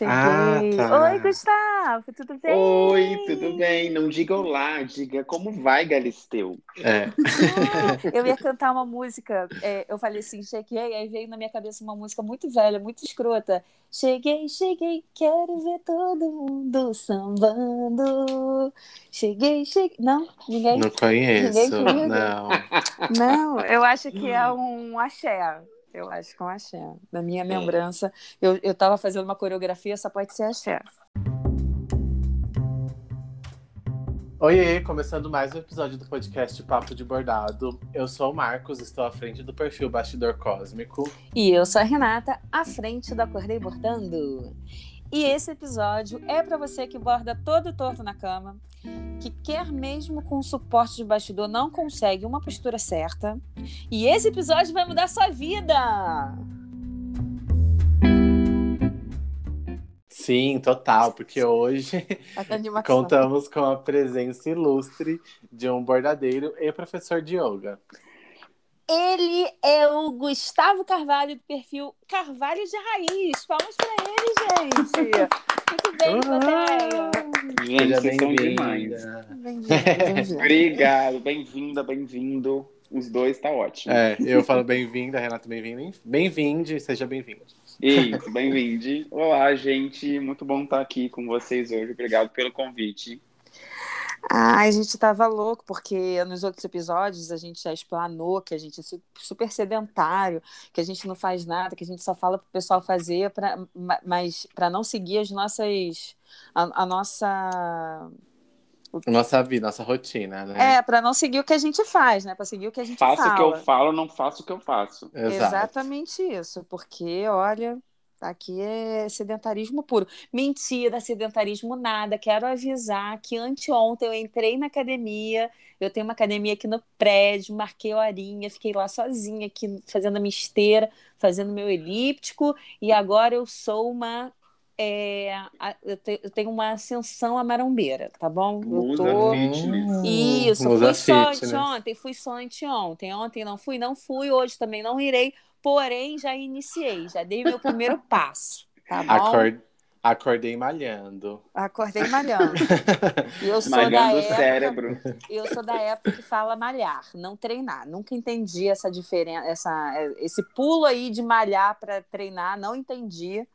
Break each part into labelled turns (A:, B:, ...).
A: Cheguei.
B: Ah, tá.
A: Oi, Gustavo, tudo bem?
C: Oi, tudo bem? Não diga olá, diga como vai, Galisteu.
B: É.
A: Ah, eu ia cantar uma música, é, eu falei assim, cheguei, aí veio na minha cabeça uma música muito velha, muito escrota. Cheguei, cheguei, quero ver todo mundo sambando. Cheguei, cheguei. Não, ninguém?
B: Não conheço.
A: Ninguém comigo?
B: Não.
A: Não, eu acho que é um axé. Eu acho que é um axé. Na minha lembrança, eu, eu tava fazendo uma coreografia, só pode ser axé.
B: Oiê, começando mais um episódio do podcast Papo de Bordado. Eu sou o Marcos, estou à frente do perfil Bastidor Cósmico.
A: E eu sou a Renata, à frente do Acordei Bordando. E esse episódio é para você que borda todo torto na cama, que quer mesmo com suporte de bastidor não consegue uma postura certa. E esse episódio vai mudar sua vida!
B: Sim, total, porque hoje
A: animação.
B: contamos com a presença ilustre de um bordadeiro e professor de yoga.
A: Ele é o Gustavo Carvalho, do perfil Carvalho de Raiz. Palmas para ele, gente! Muito bem, plateia!
C: Gente,
B: Seja
C: vocês são demais.
B: bem-vinda.
A: Bem-vindo, bem-vindo.
C: Obrigado, bem-vinda, bem-vindo. Os dois tá ótimo.
B: É, eu falo bem-vinda, Renata, bem-vinda. Bem-vinde, seja bem-vindo.
C: Isso, bem-vinde. Olá, gente. Muito bom estar aqui com vocês hoje. Obrigado pelo convite.
A: Ai, a gente tava louco, porque nos outros episódios a gente já explanou que a gente é su- super sedentário, que a gente não faz nada, que a gente só fala pro pessoal fazer, pra, ma- mas para não seguir as nossas. A, a nossa.
B: Nossa vida, nossa rotina, né?
A: É, para não seguir o que a gente faz, né? Para seguir o que a gente
C: Faço
A: fala.
C: o que eu falo, não faço o que eu faço.
B: Exato.
A: Exatamente isso, porque, olha, aqui é sedentarismo puro. Mentira, sedentarismo nada. Quero avisar que anteontem eu entrei na academia, eu tenho uma academia aqui no prédio, marquei horinha, fiquei lá sozinha aqui fazendo a minha esteira, fazendo meu elíptico, e agora eu sou uma. é, eu, te- eu tenho uma ascensão à marombeira, tá bom? Eu tô.
C: Fitness.
A: Isso,
B: Musa
A: fui só
B: Fitness.
A: anteontem, fui só anteontem. Ontem não fui, não fui, hoje também não irei, porém já iniciei, já dei meu primeiro passo, tá bom?
B: Acor- Acordei malhando.
A: Acordei malhando. E eu sou da
C: Malhando o
A: época,
C: cérebro.
A: eu sou da época que fala malhar, não treinar. Nunca entendi essa diferença, essa, esse pulo aí de malhar para treinar, não entendi.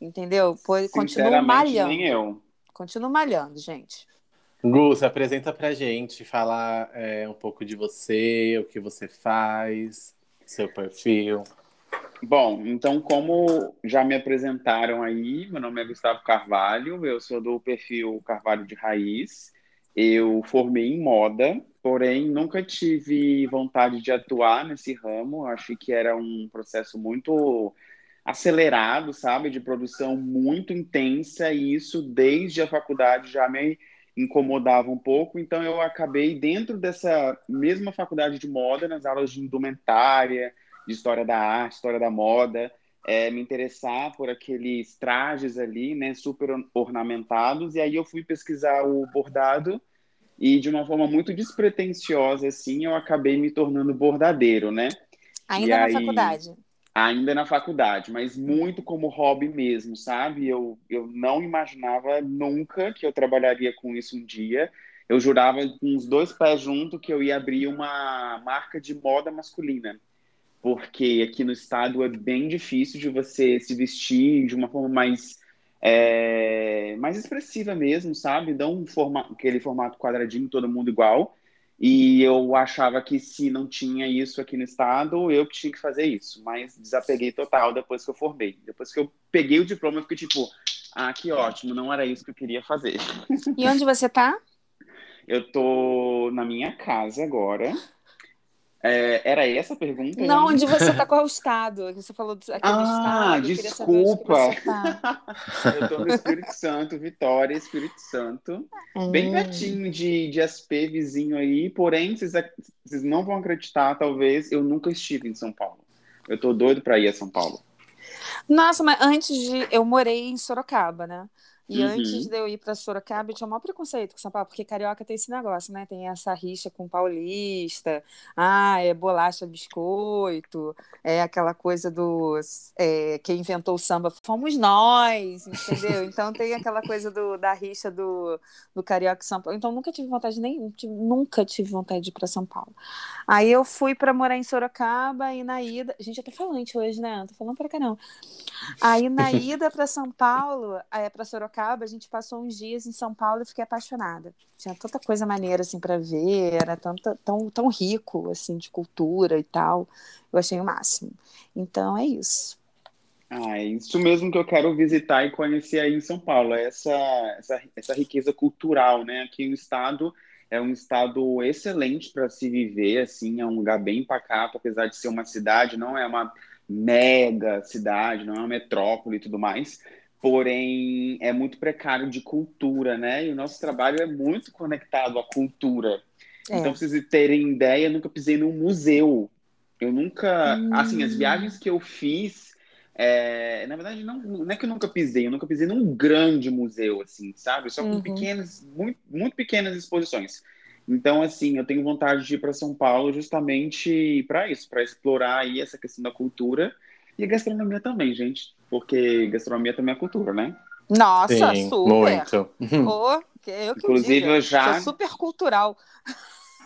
A: Entendeu? Pois continuo malhando.
C: nem eu.
A: Continuo malhando, gente.
B: Gu, se apresenta pra gente, fala é, um pouco de você, o que você faz, seu perfil.
C: Bom, então, como já me apresentaram aí, meu nome é Gustavo Carvalho, eu sou do perfil Carvalho de Raiz. Eu formei em moda, porém nunca tive vontade de atuar nesse ramo. Achei que era um processo muito acelerado, sabe, de produção muito intensa, e isso desde a faculdade já me incomodava um pouco. Então, eu acabei dentro dessa mesma faculdade de moda, nas aulas de indumentária de história da arte, história da moda, é, me interessar por aqueles trajes ali, né, super ornamentados, e aí eu fui pesquisar o bordado e de uma forma muito despretensiosa, assim, eu acabei me tornando bordadeiro, né?
A: Ainda
C: E
A: na
C: aí-
A: faculdade.
C: Ainda na faculdade, mas muito como hobby mesmo, sabe? Eu, eu não imaginava nunca que eu trabalharia com isso um dia. Eu jurava com os dois pés junto que eu ia abrir uma marca de moda masculina porque aqui no estado é bem difícil de você se vestir de uma forma mais é, mais expressiva mesmo, sabe? Dá um forma, aquele formato quadradinho, todo mundo igual. E eu achava que se não tinha isso aqui no estado, eu que tinha que fazer isso. Mas desapeguei total depois que eu formei. Depois que eu peguei o diploma, eu fiquei tipo, ah, que ótimo, não era isso que eu queria fazer.
A: E onde você tá?
C: Eu tô na minha casa agora. É, era essa a pergunta?
A: Não, onde você tá, qual estado? Você falou do, aquele
C: Ah,
A: estado. que
C: desculpa.
A: tá.
C: Eu tô no Espírito Santo, Vitória, Espírito Santo. Bem
A: Hum.
C: pertinho de, de SP, vizinho aí. Porém, vocês, vocês não vão acreditar, talvez, eu nunca estive em São Paulo. Eu tô doido pra ir a São Paulo.
A: Nossa, mas antes de. Eu morei em Sorocaba, né? E
C: Uhum.
A: antes de eu ir para Sorocaba, eu tinha o maior preconceito com São Paulo, porque carioca tem esse negócio, né? Tem essa rixa com paulista, ah, é bolacha biscoito, é aquela coisa do é, quem inventou o samba fomos nós, entendeu? Então tem aquela coisa do, da rixa do, do carioca e São Paulo. Então nunca tive vontade nem nunca tive vontade de ir para São Paulo. Aí eu fui para morar em Sorocaba e na ida, gente, eu tô falante hoje, né? Não tô falando cá não. Aí na ida para São Paulo, é, para Sorocaba, a gente passou uns dias em São Paulo e fiquei apaixonada. Tinha tanta coisa maneira assim para ver, era tanta, tão, tão rico assim de cultura e tal. Eu achei o máximo. Então é isso.
C: Ah, é isso mesmo que eu quero visitar e conhecer aí em São Paulo, é essa, essa, essa riqueza cultural, né? Aqui o estado é um estado excelente para se viver, assim, é um lugar bem pacato, apesar de ser uma cidade, não é uma mega cidade, não é uma metrópole e tudo mais, porém é muito precário de cultura, né? E o nosso trabalho é muito conectado à cultura.
A: É.
C: Então, pra vocês terem ideia, eu nunca pisei num museu. Eu nunca,
A: Hum.
C: assim, as viagens que eu fiz, é, na verdade, não, não é que eu nunca pisei, eu nunca pisei num grande museu, assim, sabe? Só com
A: Uhum.
C: pequenas, muito, muito pequenas exposições. Então, assim, eu tenho vontade de ir para São Paulo justamente para isso, para explorar aí essa questão da cultura e a gastronomia também, gente, porque gastronomia também é cultura, né?
A: Nossa,
B: Sim,
A: super.
B: muito.
A: Que eu que
C: Inclusive,
A: diga.
C: eu já-
A: Sou super cultural.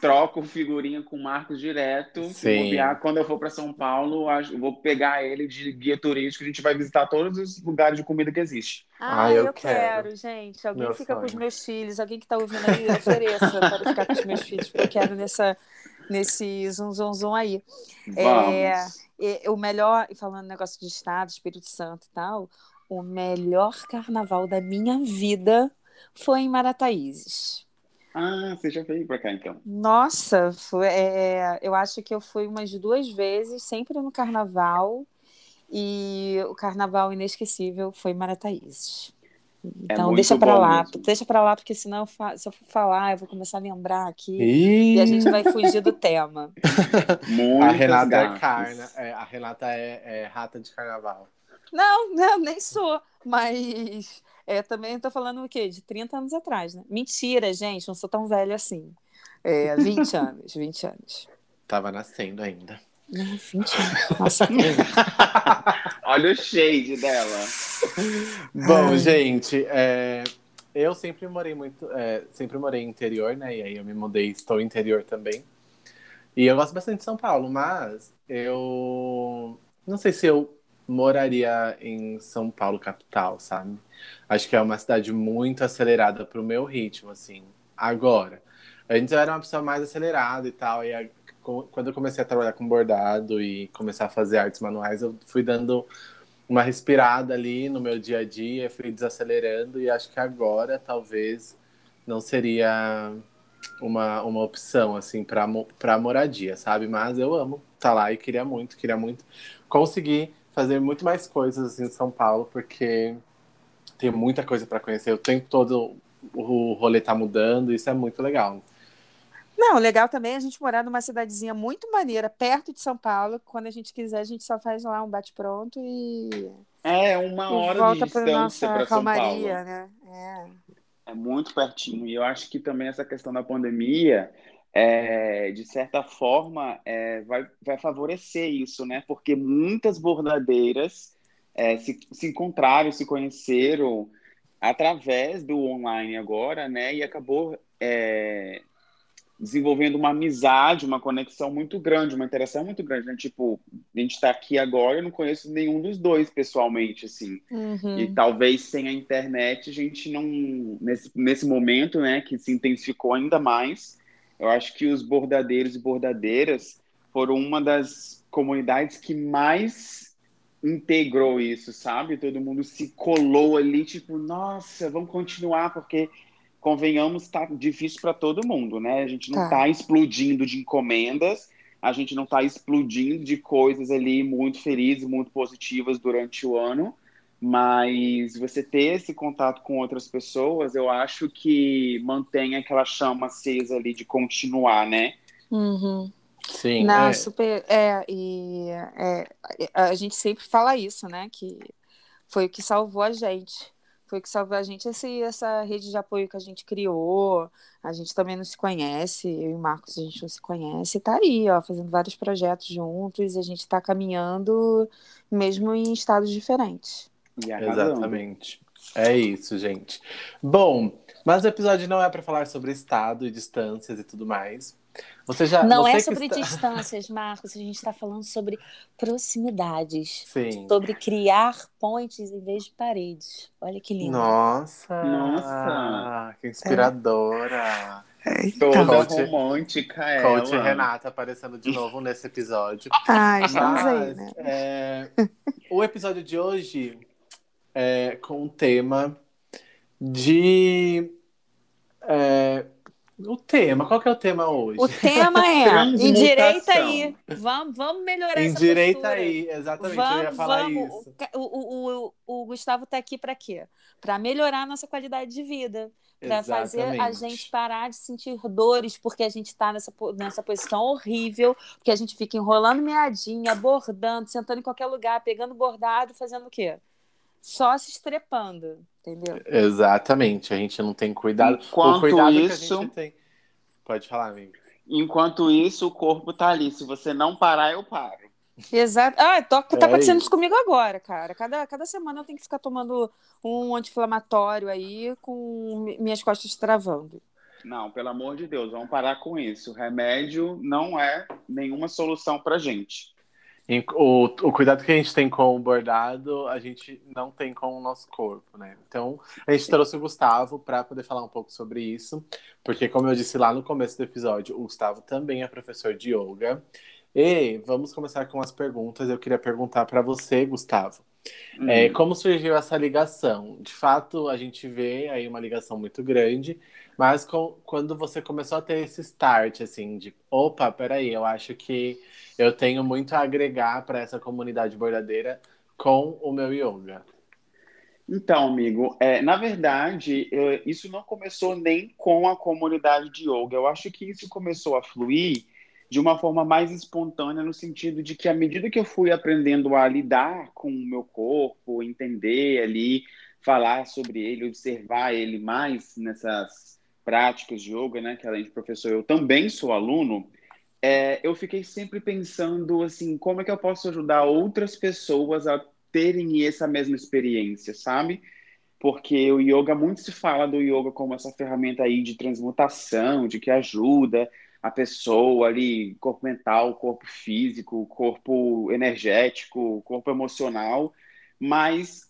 C: Troco figurinha com o Marcos direto.
B: Sim.
C: quando eu for para São Paulo, acho- vou pegar ele de guia turístico, a gente vai visitar todos os lugares de comida que existe.
A: Ah,
B: Ah, eu
A: eu,
B: quero.
A: quero, gente. Alguém
B: Meu
A: fica com os
B: sonho.
A: meus filhos, alguém que tá ouvindo aí, ofereça para ficar com os meus filhos, porque eu quero nessa, nesse zum, zum, zum aí.
C: Vamos.
A: É, E o melhor, e falando negócio de estado, Espírito Santo e tal, o melhor carnaval da minha vida foi em Marataízes.
C: Ah, você já veio para cá, então.
A: Nossa, foi, é, eu acho que eu fui umas duas vezes, sempre no carnaval, e o carnaval inesquecível foi em Marataízes. Então,
C: muito
A: deixa pra
C: bom
A: lá,
C: mesmo.
A: deixa pra lá, porque senão eu fa- se eu for falar, eu vou começar a lembrar aqui
B: Ih,
A: e a gente vai fugir do tema.
B: A Renata é carna, é, a Renata é, é rata de carnaval.
A: Não, não, nem sou, mas é, também estou falando o quê? De 30 anos atrás, né? Mentira, gente, não sou tão velha assim. É, 20 anos, 20 anos.
B: Tava nascendo ainda.
A: Não, 20 anos. Nossa,
C: Olha o shade dela.
B: Bom,
A: Ai.
B: gente, é, eu sempre morei muito, é, sempre morei interior, né? E aí eu me mudei, estou interior também. E eu gosto bastante de São Paulo, mas eu não sei se eu moraria em São Paulo capital, sabe? Acho que é uma cidade muito acelerada pro meu ritmo, assim. Agora, antes eu era uma pessoa mais acelerada e tal, e quando eu comecei a trabalhar com bordado e começar a fazer artes manuais, eu fui dando uma respirada ali no meu dia a dia, fui desacelerando e acho que agora talvez não seria uma, uma opção assim para moradia, sabe? Mas eu amo estar lá e queria muito, queria muito conseguir fazer muito mais coisas assim, em São Paulo, porque tem muita coisa para conhecer. O tempo todo o rolê tá mudando, isso é muito legal.
A: Não, legal também é a gente morar numa cidadezinha muito maneira, perto de São Paulo. Quando a gente quiser, a gente só faz lá um bate-pronto e,
C: É uma hora de
A: volta para
C: distância para São Paulo.
A: né? É.
C: É muito pertinho. E eu acho que também essa questão da pandemia, é, de certa forma, é, vai, vai favorecer isso, né? Porque muitas bordadeiras é, se, se encontraram, se conheceram através do online agora, né? E acabou é, desenvolvendo uma amizade, uma conexão muito grande, uma interação muito grande, né? Tipo, a gente está aqui agora, eu não conheço nenhum dos dois pessoalmente, assim.
A: Uhum.
C: E talvez sem a internet a gente não. Nesse, nesse momento, né, que se intensificou ainda mais, eu acho que os bordadeiros e bordadeiras foram uma das comunidades que mais integrou isso, sabe? Todo mundo se colou ali, tipo, nossa, vamos continuar, porque convenhamos, tá difícil para todo mundo, né? A gente não
A: Tá.
C: tá explodindo de encomendas, a gente não tá explodindo de coisas ali muito felizes, muito positivas durante o ano, mas você ter esse contato com outras pessoas, eu acho que mantém aquela chama acesa ali de continuar, né?
A: Uhum.
B: Sim,
A: Não,
B: é,
A: super. É, e é, a gente sempre fala isso, né? Que foi o que salvou a gente. Foi o que salvou a gente esse, essa rede de apoio que a gente criou. A gente também não se conhece, eu e o Marcos a gente não se conhece. Tá aí, ó, fazendo vários projetos juntos. A gente está caminhando mesmo em estados diferentes.
B: Exatamente. É isso, gente. Bom, mas o episódio não é para falar sobre estado e distâncias e tudo mais. Você já,
A: não
B: você
A: é sobre
B: está...
A: distâncias, Marcos. A gente está falando sobre proximidades.
B: Sim.
A: Sobre criar pontes em vez de paredes. Olha que lindo.
B: Nossa!
C: Nossa!
B: Que inspiradora!
A: É,
C: Toda
B: Coach-
C: romântica
B: Coach
C: ela.
B: Renata aparecendo de novo nesse episódio.
A: Ai, estamos aí,
B: Mas,
A: né?
B: é, o episódio de hoje é com o tema de. é, o tema, qual que é o tema hoje?
A: O tema é endireita aí. Vamos, vamos melhorar essa
B: Endireita
A: postura.
B: aí, exatamente, eu ia
A: Vamos,
B: falar
A: vamos.
B: isso.
A: O, o, o, o Gustavo tá aqui para quê? Para melhorar a nossa qualidade de vida. Para fazer a gente parar de sentir dores porque a gente está nessa, nessa posição horrível, porque a gente fica enrolando meadinha, bordando, sentando em qualquer lugar, pegando bordado, fazendo o quê? Só se estrepando, entendeu?
B: Exatamente, a gente não tem cuidado.
C: Enquanto
B: o cuidado que a
C: isso-
B: gente tem. Pode falar, amigo.
C: Enquanto isso, o corpo tá ali. Se você não parar, eu paro.
A: Exato. Ah, tô, tá
B: É
A: acontecendo
B: isso.
A: isso comigo agora, cara. Cada, cada semana eu tenho que ficar tomando um anti-inflamatório aí com mi- minhas costas travando.
C: Não, pelo amor de Deus, vamos parar com isso. Remédio não é nenhuma solução pra gente.
B: O, o cuidado que a gente tem com o bordado, a gente não tem com o nosso corpo, né? Então, a gente trouxe o Gustavo para poder falar um pouco sobre isso, porque, como eu disse lá no começo do episódio, o Gustavo também é professor de yoga. E vamos começar com as perguntas. Eu queria perguntar para você, Gustavo,
C: Hum.
B: é, como surgiu essa ligação? De fato, a gente vê aí uma ligação muito grande, mas com- quando você começou a ter esse start, assim, de opa, peraí, eu acho que eu tenho muito a agregar para essa comunidade bordadeira com o meu yoga.
C: Então, amigo, é, na verdade, eu- isso não começou nem com a comunidade de yoga. Eu acho que isso começou a fluir de uma forma mais espontânea, no sentido de que, à medida que eu fui aprendendo a lidar com o meu corpo, entender ali, falar sobre ele, observar ele mais nessas práticas de yoga, né? Que além de professor, eu também sou aluno. é, eu fiquei sempre pensando assim, como é que eu posso ajudar outras pessoas a terem essa mesma experiência, sabe? Porque o yoga, muito se fala do yoga como essa ferramenta aí de transmutação, de que ajuda a pessoa ali, corpo mental, corpo físico, corpo energético, corpo emocional, mas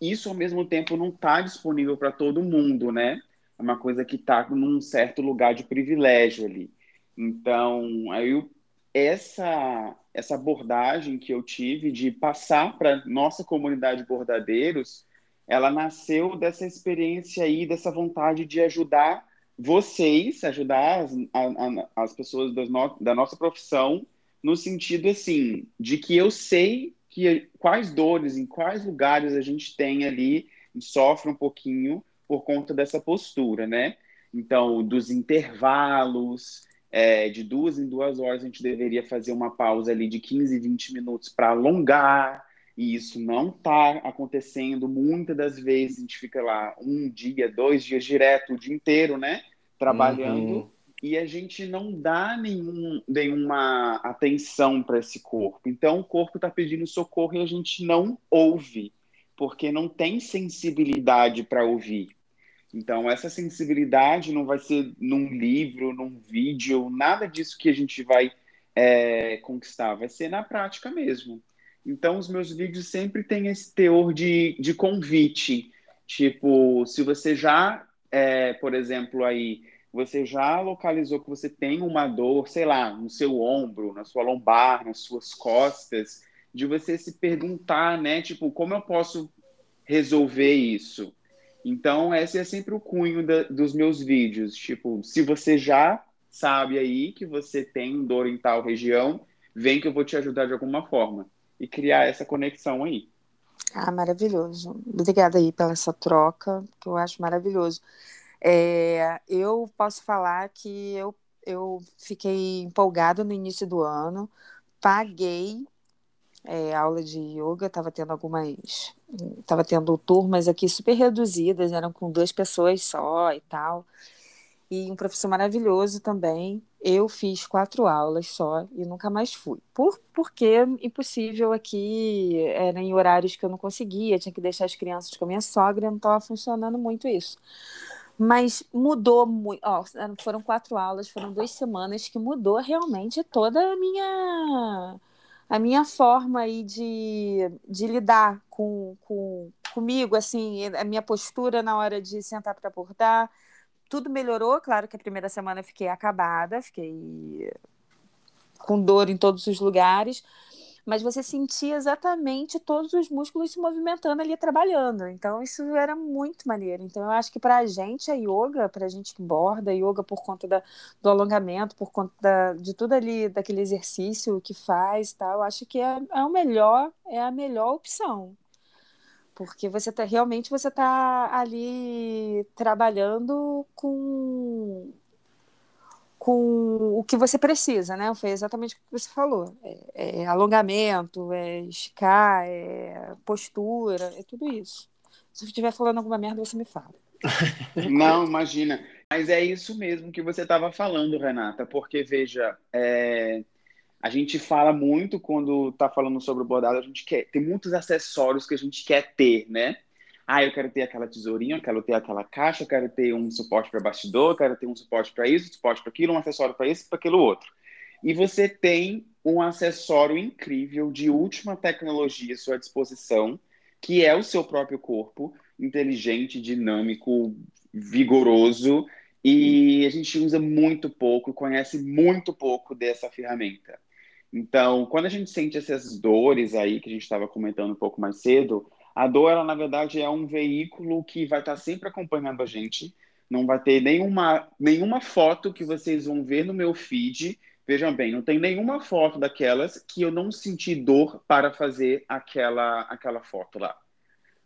C: isso ao mesmo tempo não está disponível para todo mundo, né? É uma coisa que está num certo lugar de privilégio ali. Então, aí eu- essa essa abordagem que eu tive de passar para nossa comunidade bordadeiros, ela nasceu dessa experiência aí, dessa vontade de ajudar vocês, ajudar as, a- a- as pessoas no- da nossa profissão, no sentido assim, de que eu sei que quais dores, em quais lugares a gente tem ali, sofre um pouquinho por conta dessa postura, né? Então, dos intervalos, é, de duas em duas horas a gente deveria fazer uma pausa ali de 15, 20 minutos para alongar, e isso não está acontecendo. Muitas das vezes a gente fica lá um dia, dois dias direto, o dia inteiro, né? Trabalhando,
B: Uhum.
C: e a gente não dá nenhum, nenhuma atenção para esse corpo. Então o corpo está pedindo socorro e a gente não ouve, porque não tem sensibilidade para ouvir. Então, essa sensibilidade não vai ser num livro, num vídeo, nada disso que a gente vai é, conquistar, vai ser na prática mesmo. Então, os meus vídeos sempre têm esse teor de, de convite. Tipo, se você já, é, por exemplo, aí, você já localizou que você tem uma dor, sei lá, no seu ombro, na sua lombar, nas suas costas, de você se perguntar, né? Tipo, como eu posso resolver isso? Então, esse é sempre o cunho da- dos meus vídeos. Tipo, se você já sabe aí que você tem dor em tal região, vem que eu vou te ajudar de alguma forma. E criar essa conexão aí.
A: Ah, maravilhoso. Obrigada aí pela essa troca, que eu acho maravilhoso. É, eu posso falar que eu, eu fiquei empolgada no início do ano, paguei é, aula de yoga, estava tendo algumas. Estava tendo turmas aqui super reduzidas, eram com duas pessoas só e tal. E um professor maravilhoso também. Eu fiz quatro aulas só e nunca mais fui. Por, porque impossível aqui, era em horários que eu não conseguia, tinha que deixar as crianças com a minha sogra, não estava funcionando muito isso. Mas mudou muito. Foram quatro aulas, foram duas semanas que mudou realmente toda a minha a minha forma aí de, de lidar com, com comigo, assim, a minha postura na hora de sentar para bordar, tudo melhorou. Claro que a primeira semana eu fiquei acabada, fiquei com dor em todos os lugares, mas você sentia exatamente todos os músculos se movimentando ali trabalhando. Então isso era muito maneiro. Então eu acho que para a gente a yoga, para a gente que borda, yoga por conta da, do alongamento, por conta da, de tudo ali daquele exercício que faz, tal, eu acho que é, é o melhor, é a melhor opção porque você tá realmente você está ali trabalhando com com o que você precisa, né? Foi exatamente o que você falou. É, é alongamento, é esticar, é postura, é tudo isso. Se eu estiver falando alguma merda, você me fala.
C: Não, imagina. Mas é isso mesmo que você estava falando, Renata, porque veja, é... a gente fala muito quando está falando sobre o bordado, a gente quer, tem muitos acessórios que a gente quer ter, né? Ah, eu quero ter aquela tesourinha, eu quero ter aquela caixa, eu quero ter um suporte para bastidor, eu quero ter um suporte para isso, um suporte para aquilo, um acessório para isso, para aquilo outro. E você tem um acessório incrível de última tecnologia à sua disposição, que é o seu próprio corpo, inteligente, dinâmico, vigoroso, e a gente usa muito pouco, conhece muito pouco dessa ferramenta. Então, quando a gente sente essas dores aí que a gente estava comentando um pouco mais cedo, a dor, ela, na verdade, é um veículo que vai estar sempre acompanhando a gente. Não vai ter nenhuma, nenhuma foto que vocês vão ver no meu feed. Vejam bem, não tem nenhuma foto daquelas que eu não senti dor para fazer aquela, aquela foto lá.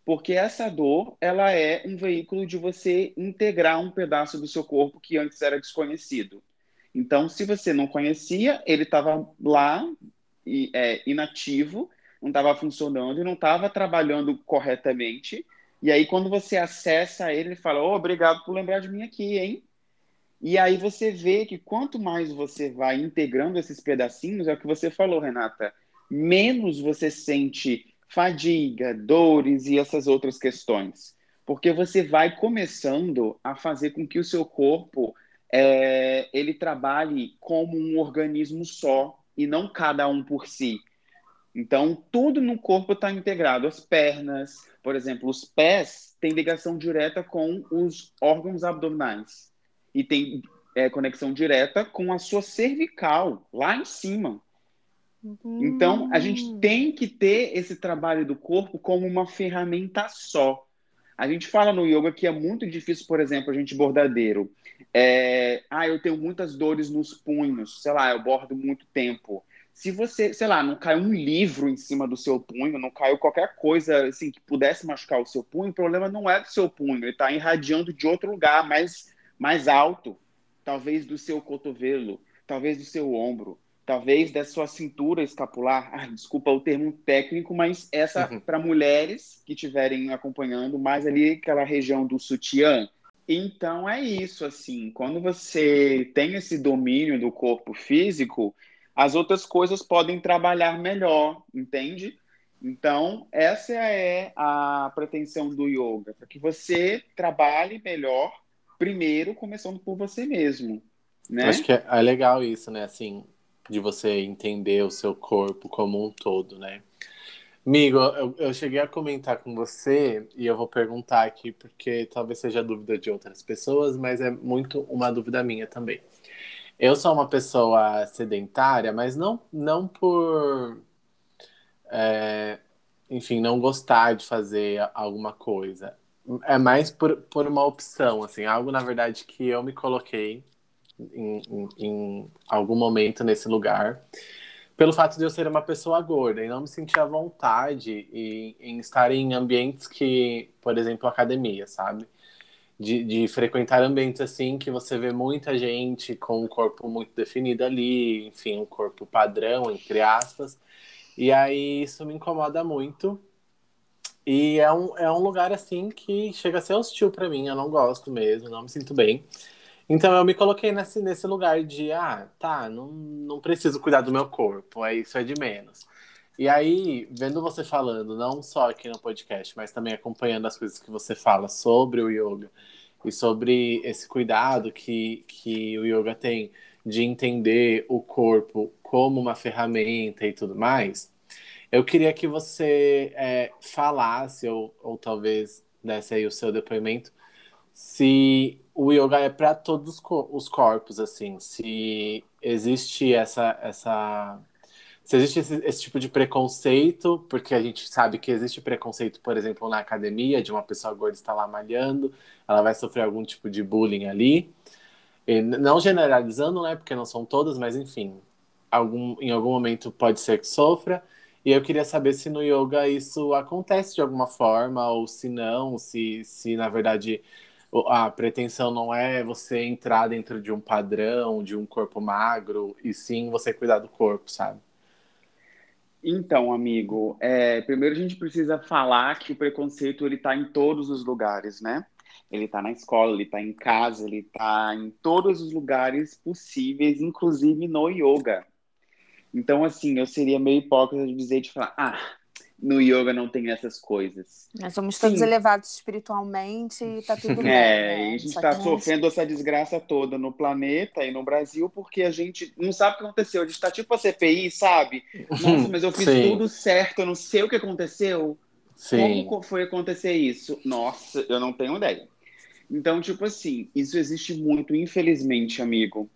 C: Porque essa dor, ela é um veículo de você integrar um pedaço do seu corpo que antes era desconhecido. Então, se você não conhecia, ele estava lá, é, inativo, não estava funcionando e não estava trabalhando corretamente. E aí, quando você acessa ele, ele fala: oh, obrigado por lembrar de mim aqui, hein? E aí você vê que quanto mais você vai integrando esses pedacinhos, é o que você falou, Renata, menos você sente fadiga, dores e essas outras questões. Porque você vai começando a fazer com que o seu corpo é, ele trabalhe como um organismo só e não cada um por si. Então, tudo no corpo está integrado. As pernas, por exemplo, os pés têm ligação direta com os órgãos abdominais e tem é, conexão direta com a sua cervical, lá em cima. Uhum. Então, a gente tem que ter esse trabalho do corpo como uma ferramenta só. A gente fala no yoga que é muito difícil, por exemplo, a gente bordadeiro. É, ah, eu tenho muitas dores nos punhos, sei lá, eu bordo muito tempo se você, sei lá, não caiu um livro em cima do seu punho, não caiu qualquer coisa assim que pudesse machucar o seu punho, o problema não é do seu punho, ele está irradiando de outro lugar mais, mais alto, talvez do seu cotovelo, talvez do seu ombro, talvez da sua cintura escapular. Ah, desculpa o termo técnico, mas essa uhum. para mulheres que estiverem acompanhando, mais ali aquela região do sutiã. Então é isso, assim, quando você tem esse domínio do corpo físico, as outras coisas podem trabalhar melhor, entende? Então, essa é a pretensão do yoga, para que você trabalhe melhor, primeiro começando por você mesmo. Né?
B: Acho que é, é legal isso, né? Assim, de você entender o seu corpo como um todo, né? Amigo, eu, eu, cheguei a comentar com você e eu vou perguntar aqui, porque talvez seja dúvida de outras pessoas, mas é muito uma dúvida minha também. Eu sou uma pessoa sedentária, mas não, não por. É, enfim, não gostar de fazer alguma coisa. É mais por, por uma opção, assim, algo na verdade que eu me coloquei em, em, em algum momento nesse lugar, pelo fato de eu ser uma pessoa gorda e não me sentir à vontade em, em estar em ambientes que, por exemplo, academia, sabe? De, de, frequentar ambientes assim que você vê muita gente com um corpo muito definido ali, enfim, um corpo padrão, entre aspas. E aí isso me incomoda muito. E é um, é um lugar assim que chega a ser hostil para mim, eu não gosto mesmo, não me sinto bem. Então eu me coloquei nesse, nesse lugar de, ah, tá, não, não preciso cuidar do meu corpo, é isso é de menos. E aí, vendo você falando, não só aqui no podcast, mas também acompanhando as coisas que você fala sobre o yoga e sobre esse cuidado que, que o yoga tem de entender o corpo como uma ferramenta e tudo mais, eu queria que você é, falasse, ou, ou talvez desse aí o seu depoimento, se o yoga é para todos os corpos, assim, se existe essa, essa se existe esse, esse, tipo de preconceito, porque a gente sabe que existe preconceito, por exemplo, na academia, de uma pessoa gorda estar lá malhando, ela vai sofrer algum tipo de bullying ali. E não generalizando, né, porque não são todas, mas enfim, algum, em algum momento pode ser que sofra. E eu queria saber se no yoga isso acontece de alguma forma, ou se não, se, se na verdade a pretensão não é você entrar dentro de um padrão, de um corpo magro, e sim você cuidar do corpo, sabe?
C: Então, amigo, é, primeiro a gente precisa falar que o preconceito ele está em todos os lugares, né? Ele está na escola, ele está em casa, ele está em todos os lugares possíveis, inclusive no yoga. Então, assim, eu seria meio hipócrita de dizer de falar, ah, no yoga não tem essas coisas.
A: Nós somos todos Sim. elevados espiritualmente e tá tudo bem.
C: É, né? e a gente está sofrendo essa desgraça toda no planeta e no Brasil porque a gente não sabe o que aconteceu. A gente está tipo a CPI, sabe? Nossa, mas eu fiz Sim. tudo certo, eu não sei o que aconteceu. Sim. Como foi acontecer isso? Nossa, eu não tenho ideia. Então, tipo assim, isso existe muito, infelizmente, amigo.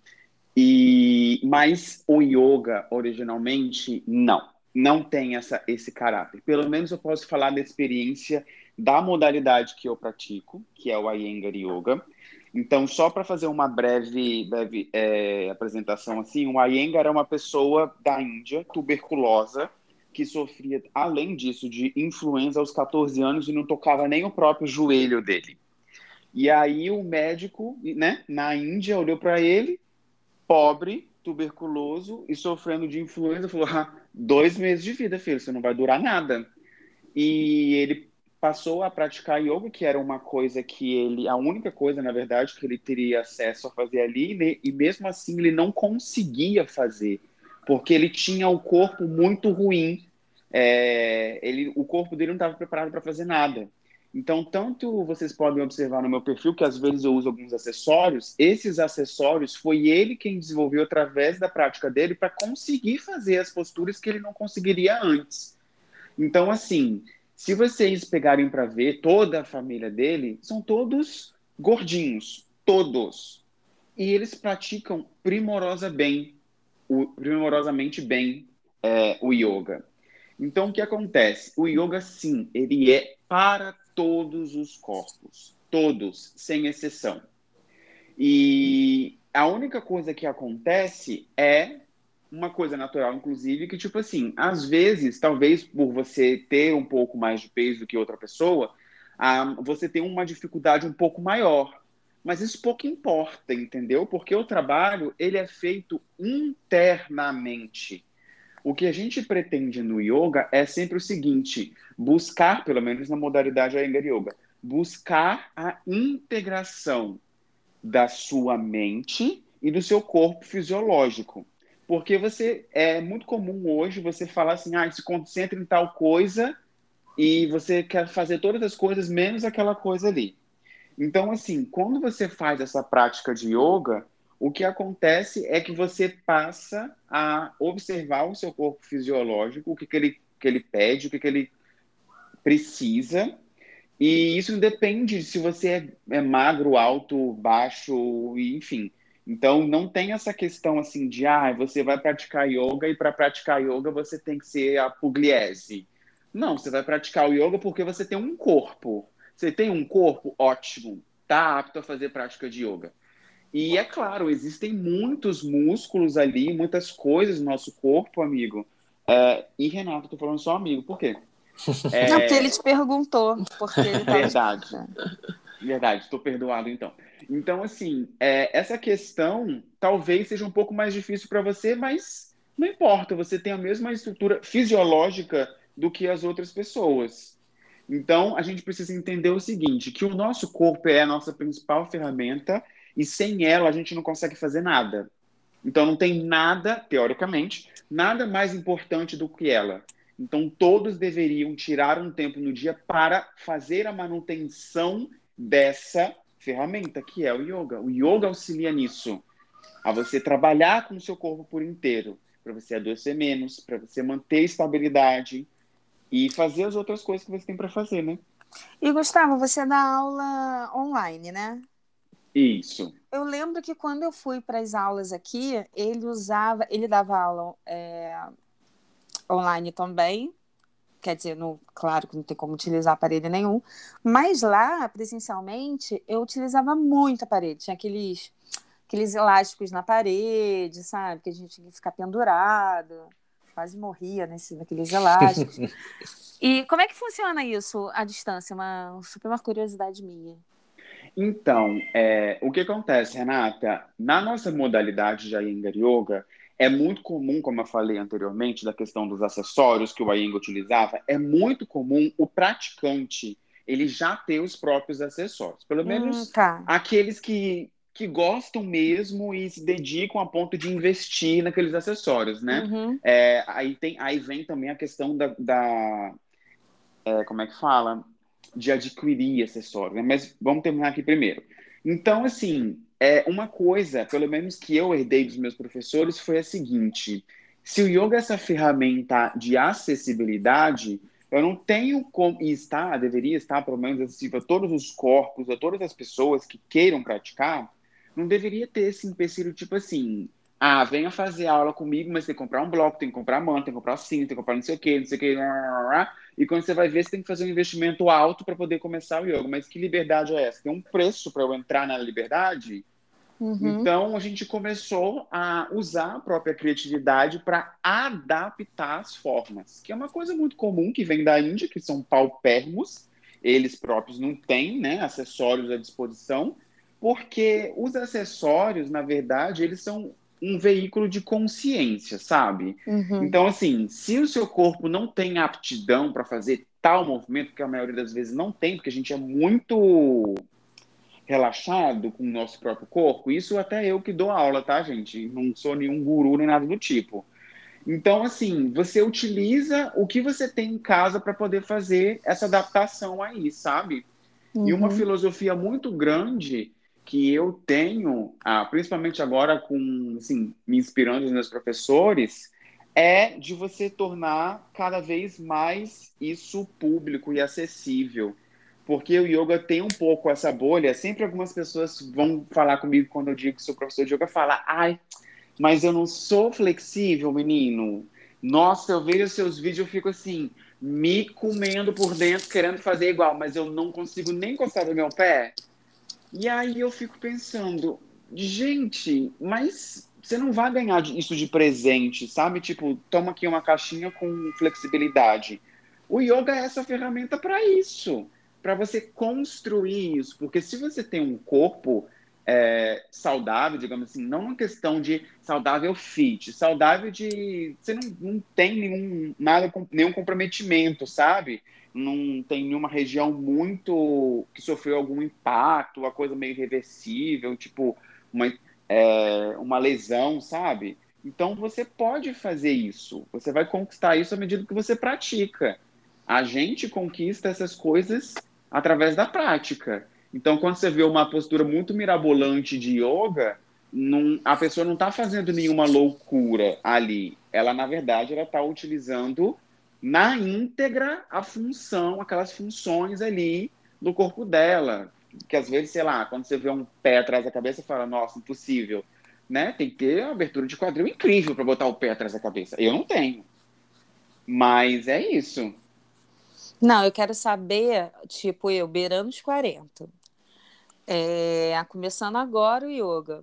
C: E mas o yoga originalmente não não tem essa, esse caráter. Pelo menos eu posso falar da experiência da modalidade que eu pratico, que é o Iyengar Yoga. Então, só para fazer uma breve, breve é, apresentação assim, o Iyengar é uma pessoa da Índia, tuberculosa, que sofria, além disso, de influenza aos 14 anos e não tocava nem o próprio joelho dele. E aí o médico, né, na Índia, olhou para ele, pobre, tuberculoso e sofrendo de influenza, falou: ah, dois meses de vida, filho, você não vai durar nada. E ele passou a praticar yoga, que era uma coisa que ele, a única coisa, na verdade, que ele teria acesso a fazer ali, e mesmo assim ele não conseguia fazer, porque ele tinha o corpo muito ruim, é, ele, o corpo dele não estava preparado para fazer nada. Então, tanto vocês podem observar no meu perfil que às vezes eu uso alguns acessórios, esses acessórios foi ele quem desenvolveu através da prática dele para conseguir fazer as posturas que ele não conseguiria antes. Então, assim, se vocês pegarem para ver toda a família dele, são todos gordinhos, todos. E eles praticam primorosa bem, o, primorosamente bem é, o yoga. Então, o que acontece? O yoga, sim, ele é para todos os corpos, todos, sem exceção. E a única coisa que acontece é uma coisa natural, inclusive, que, tipo assim, às vezes, talvez por você ter um pouco mais de peso do que outra pessoa, ah, você tem uma dificuldade um pouco maior. Mas isso pouco importa, entendeu? Porque o trabalho, ele é feito internamente. O que a gente pretende no yoga é sempre o seguinte: buscar, pelo menos na modalidade Iyengar Yoga, buscar a integração da sua mente e do seu corpo fisiológico. Porque você é muito comum hoje você falar assim, ah, se concentra em tal coisa e você quer fazer todas as coisas menos aquela coisa ali. Então, assim, quando você faz essa prática de yoga, o que acontece é que você passa a observar o seu corpo fisiológico, o que, que, ele, que ele pede, o que, que ele precisa, e isso depende se você é, é magro, alto, baixo, enfim. Então, não tem essa questão assim de, ah, você vai praticar yoga e para praticar yoga você tem que ser a pugliese. Não, você vai praticar o yoga porque você tem um corpo. Você tem um corpo ótimo, tá apto a fazer prática de yoga. E é claro, existem muitos músculos ali, muitas coisas no nosso corpo, amigo. É, e Renato, tô falando só amigo, por quê?
A: É... Não, porque ele te perguntou. Porque ele
C: tava... Verdade. Verdade, estou perdoado então. Então, assim, é, essa questão talvez seja um pouco mais difícil para você, mas Não importa, você tem a mesma estrutura fisiológica do que as outras pessoas. Então, a gente precisa entender o seguinte, que o nosso corpo é a nossa principal ferramenta e sem ela a gente não consegue fazer nada. Então, não tem nada, teoricamente, nada mais importante do que ela. Então, todos deveriam tirar um tempo no dia para fazer a manutenção dessa ferramenta, que é o yoga. O yoga auxilia nisso, a você trabalhar com o seu corpo por inteiro, para você adoecer menos, para você manter estabilidade e fazer as outras coisas que você tem para fazer, né?
A: E Gustavo, você dá aula online, né?
C: Isso.
A: Eu lembro que quando eu fui para as aulas aqui, ele usava, ele dava aula é, online também. Quer dizer, no, claro que não tem como utilizar aparelho nenhum. Mas lá, presencialmente, eu utilizava muito aparelho. Tinha aqueles, aqueles elásticos na parede, sabe? Que a gente tinha que ficar pendurado. Quase morria nesse, naqueles elásticos. e como é que funciona isso à distância? Uma super uma curiosidade minha.
C: Então, é, o que acontece, Renata? Na nossa modalidade de Iyengar Yoga, é muito comum, como eu falei anteriormente, da questão dos acessórios que o Iyengar utilizava, é muito comum o praticante ele já ter os próprios acessórios. Pelo hum, menos hum, tá. aqueles que, que gostam mesmo e se dedicam a ponto de investir naqueles acessórios, né? Uhum. É, aí, tem, aí vem também a questão da... da é, como é que fala? De adquirir acessórios. Né? Mas vamos terminar aqui primeiro. Então, assim, é, uma coisa, pelo menos que eu herdei dos meus professores, foi a seguinte: se o yoga é essa ferramenta de acessibilidade, eu não tenho como, e está, deveria estar pelo menos acessível a todos os corpos, a todas as pessoas que queiram praticar, não deveria ter esse empecilho tipo assim, ah, venha fazer aula comigo, mas tem que comprar um bloco, tem que comprar manta, tem que comprar cinto, tem que comprar não sei o que, não sei o que, e quando você vai ver, você tem que fazer um investimento alto para poder começar o yoga. Mas que liberdade é essa? Tem um preço para eu entrar na liberdade? Uhum. Então, a gente começou a usar a própria criatividade para adaptar as formas, que é uma coisa muito comum que vem da Índia, que são paupérrimos, eles próprios não têm né, acessórios à disposição, porque os acessórios, na verdade, eles são um veículo de consciência, sabe? Uhum. Então, assim, se o seu corpo não tem aptidão para fazer tal movimento, que a maioria das vezes não tem, porque a gente é muito relaxado com o nosso próprio corpo, isso até eu que dou aula, tá, gente? Não sou nenhum guru nem nada do tipo. Então, assim, você utiliza o que você tem em casa para poder fazer essa adaptação aí, sabe? Uhum. E uma uhum. filosofia muito grande que eu tenho, ah, principalmente agora com, assim, me inspirando nos meus professores, é de você tornar cada vez mais isso público e acessível. Porque o yoga tem um pouco essa bolha. Sempre algumas pessoas vão falar comigo quando eu digo que sou professor de yoga, falar, ai, mas eu não sou flexível, menino. Nossa, eu vejo seus vídeos, eu fico assim, me comendo por dentro, querendo fazer igual, mas eu não consigo nem encostar no meu pé. E aí eu fico pensando, gente, mas você não vai ganhar isso de presente, sabe? Tipo, toma aqui uma caixinha com flexibilidade. O yoga é essa ferramenta para isso, para você construir isso. Porque se você tem um corpo é, saudável, digamos assim, não uma questão de saudável fit, saudável de. Você não, não tem nenhum, nada, nenhum comprometimento, sabe? Não tem nenhuma região muito que sofreu algum impacto, uma coisa meio irreversível, tipo uma, é, uma lesão, sabe? Então você pode fazer isso. Você vai conquistar isso à medida que você pratica. A gente conquista essas coisas através da prática. Então, quando você vê uma postura muito mirabolante de yoga, não, a pessoa não está fazendo nenhuma loucura ali. Ela, na verdade, ela está utilizando na íntegra a função, aquelas funções ali do corpo dela. Que às vezes, sei lá, quando você vê um pé atrás da cabeça, fala, nossa, impossível. Né? Tem que ter uma abertura de quadril incrível para botar o pé atrás da cabeça. Eu não tenho. Mas é isso.
A: Não, eu quero saber, tipo, eu beirando os 40. É, começando agora o yoga.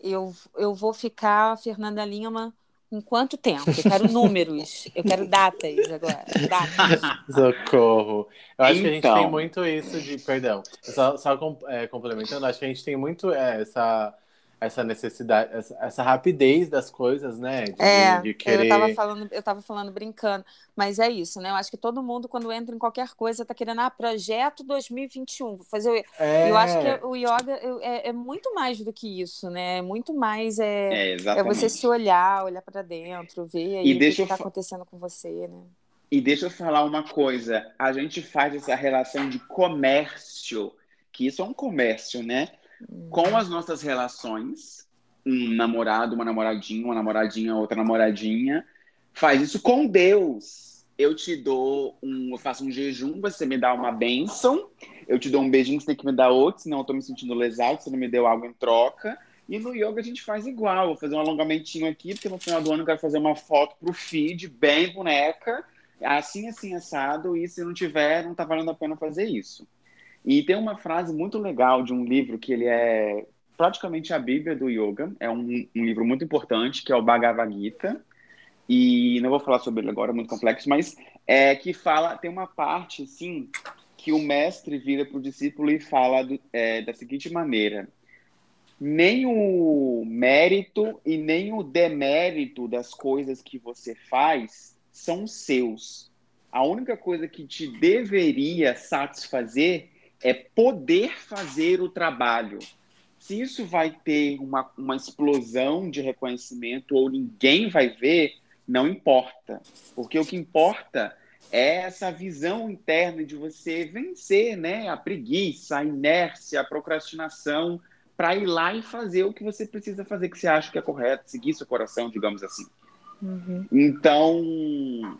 A: Eu, eu vou ficar Fernanda Lima em quanto tempo? Eu quero números, eu quero datas agora. Datas.
B: Socorro. Eu acho então... que a gente tem então. muito isso de. Perdão, só, só é, complementando, acho que a gente tem muito é, essa, essa necessidade, essa, essa, rapidez das coisas, né?
A: De, é, de querer... eu tava falando, eu tava falando brincando, mas é isso, né? Eu acho que todo mundo, quando entra em qualquer coisa, tá querendo, ah, projeto 2021, vou fazer o... É... Eu acho que o yoga é, é, muito mais do que isso, né? É muito mais é, é, é você se olhar, olhar para dentro, ver aí o que, está acontecendo com você, né?
C: E deixa eu falar uma coisa, a gente faz essa relação de comércio, que isso é um comércio, né? Com as nossas relações, um namorado, uma namoradinha, uma namoradinha, outra namoradinha, faz isso com Deus. Eu te dou um, eu faço um jejum, você me dá uma bênção, eu te dou um beijinho, você tem que me dar outro, senão eu tô me sentindo lesado, você não me deu algo em troca. E no yoga a gente faz igual, vou fazer um alongamentinho aqui, porque no final do ano eu quero fazer uma foto pro feed, bem boneca, assim, assim, assado, e se não tiver, não tá valendo a pena fazer isso. E tem uma frase muito legal de um livro que ele é praticamente a Bíblia do Yoga. É um, um livro muito importante, que é o Bhagavad Gita. E não vou falar sobre ele agora, é muito complexo, mas é que fala, tem uma parte, assim, que o mestre vira para o discípulo e fala do, é, da seguinte maneira: nem o mérito e nem o demérito das coisas que você faz são seus. A única coisa que te deveria satisfazer é poder fazer o trabalho. Se isso vai ter uma, uma explosão de reconhecimento ou ninguém vai ver, não importa. Porque o que importa é essa visão interna de você vencer né, a preguiça, a inércia, a procrastinação, para ir lá e fazer o que você precisa fazer, que você acha que é correto, seguir seu coração, digamos assim. Uhum. Então,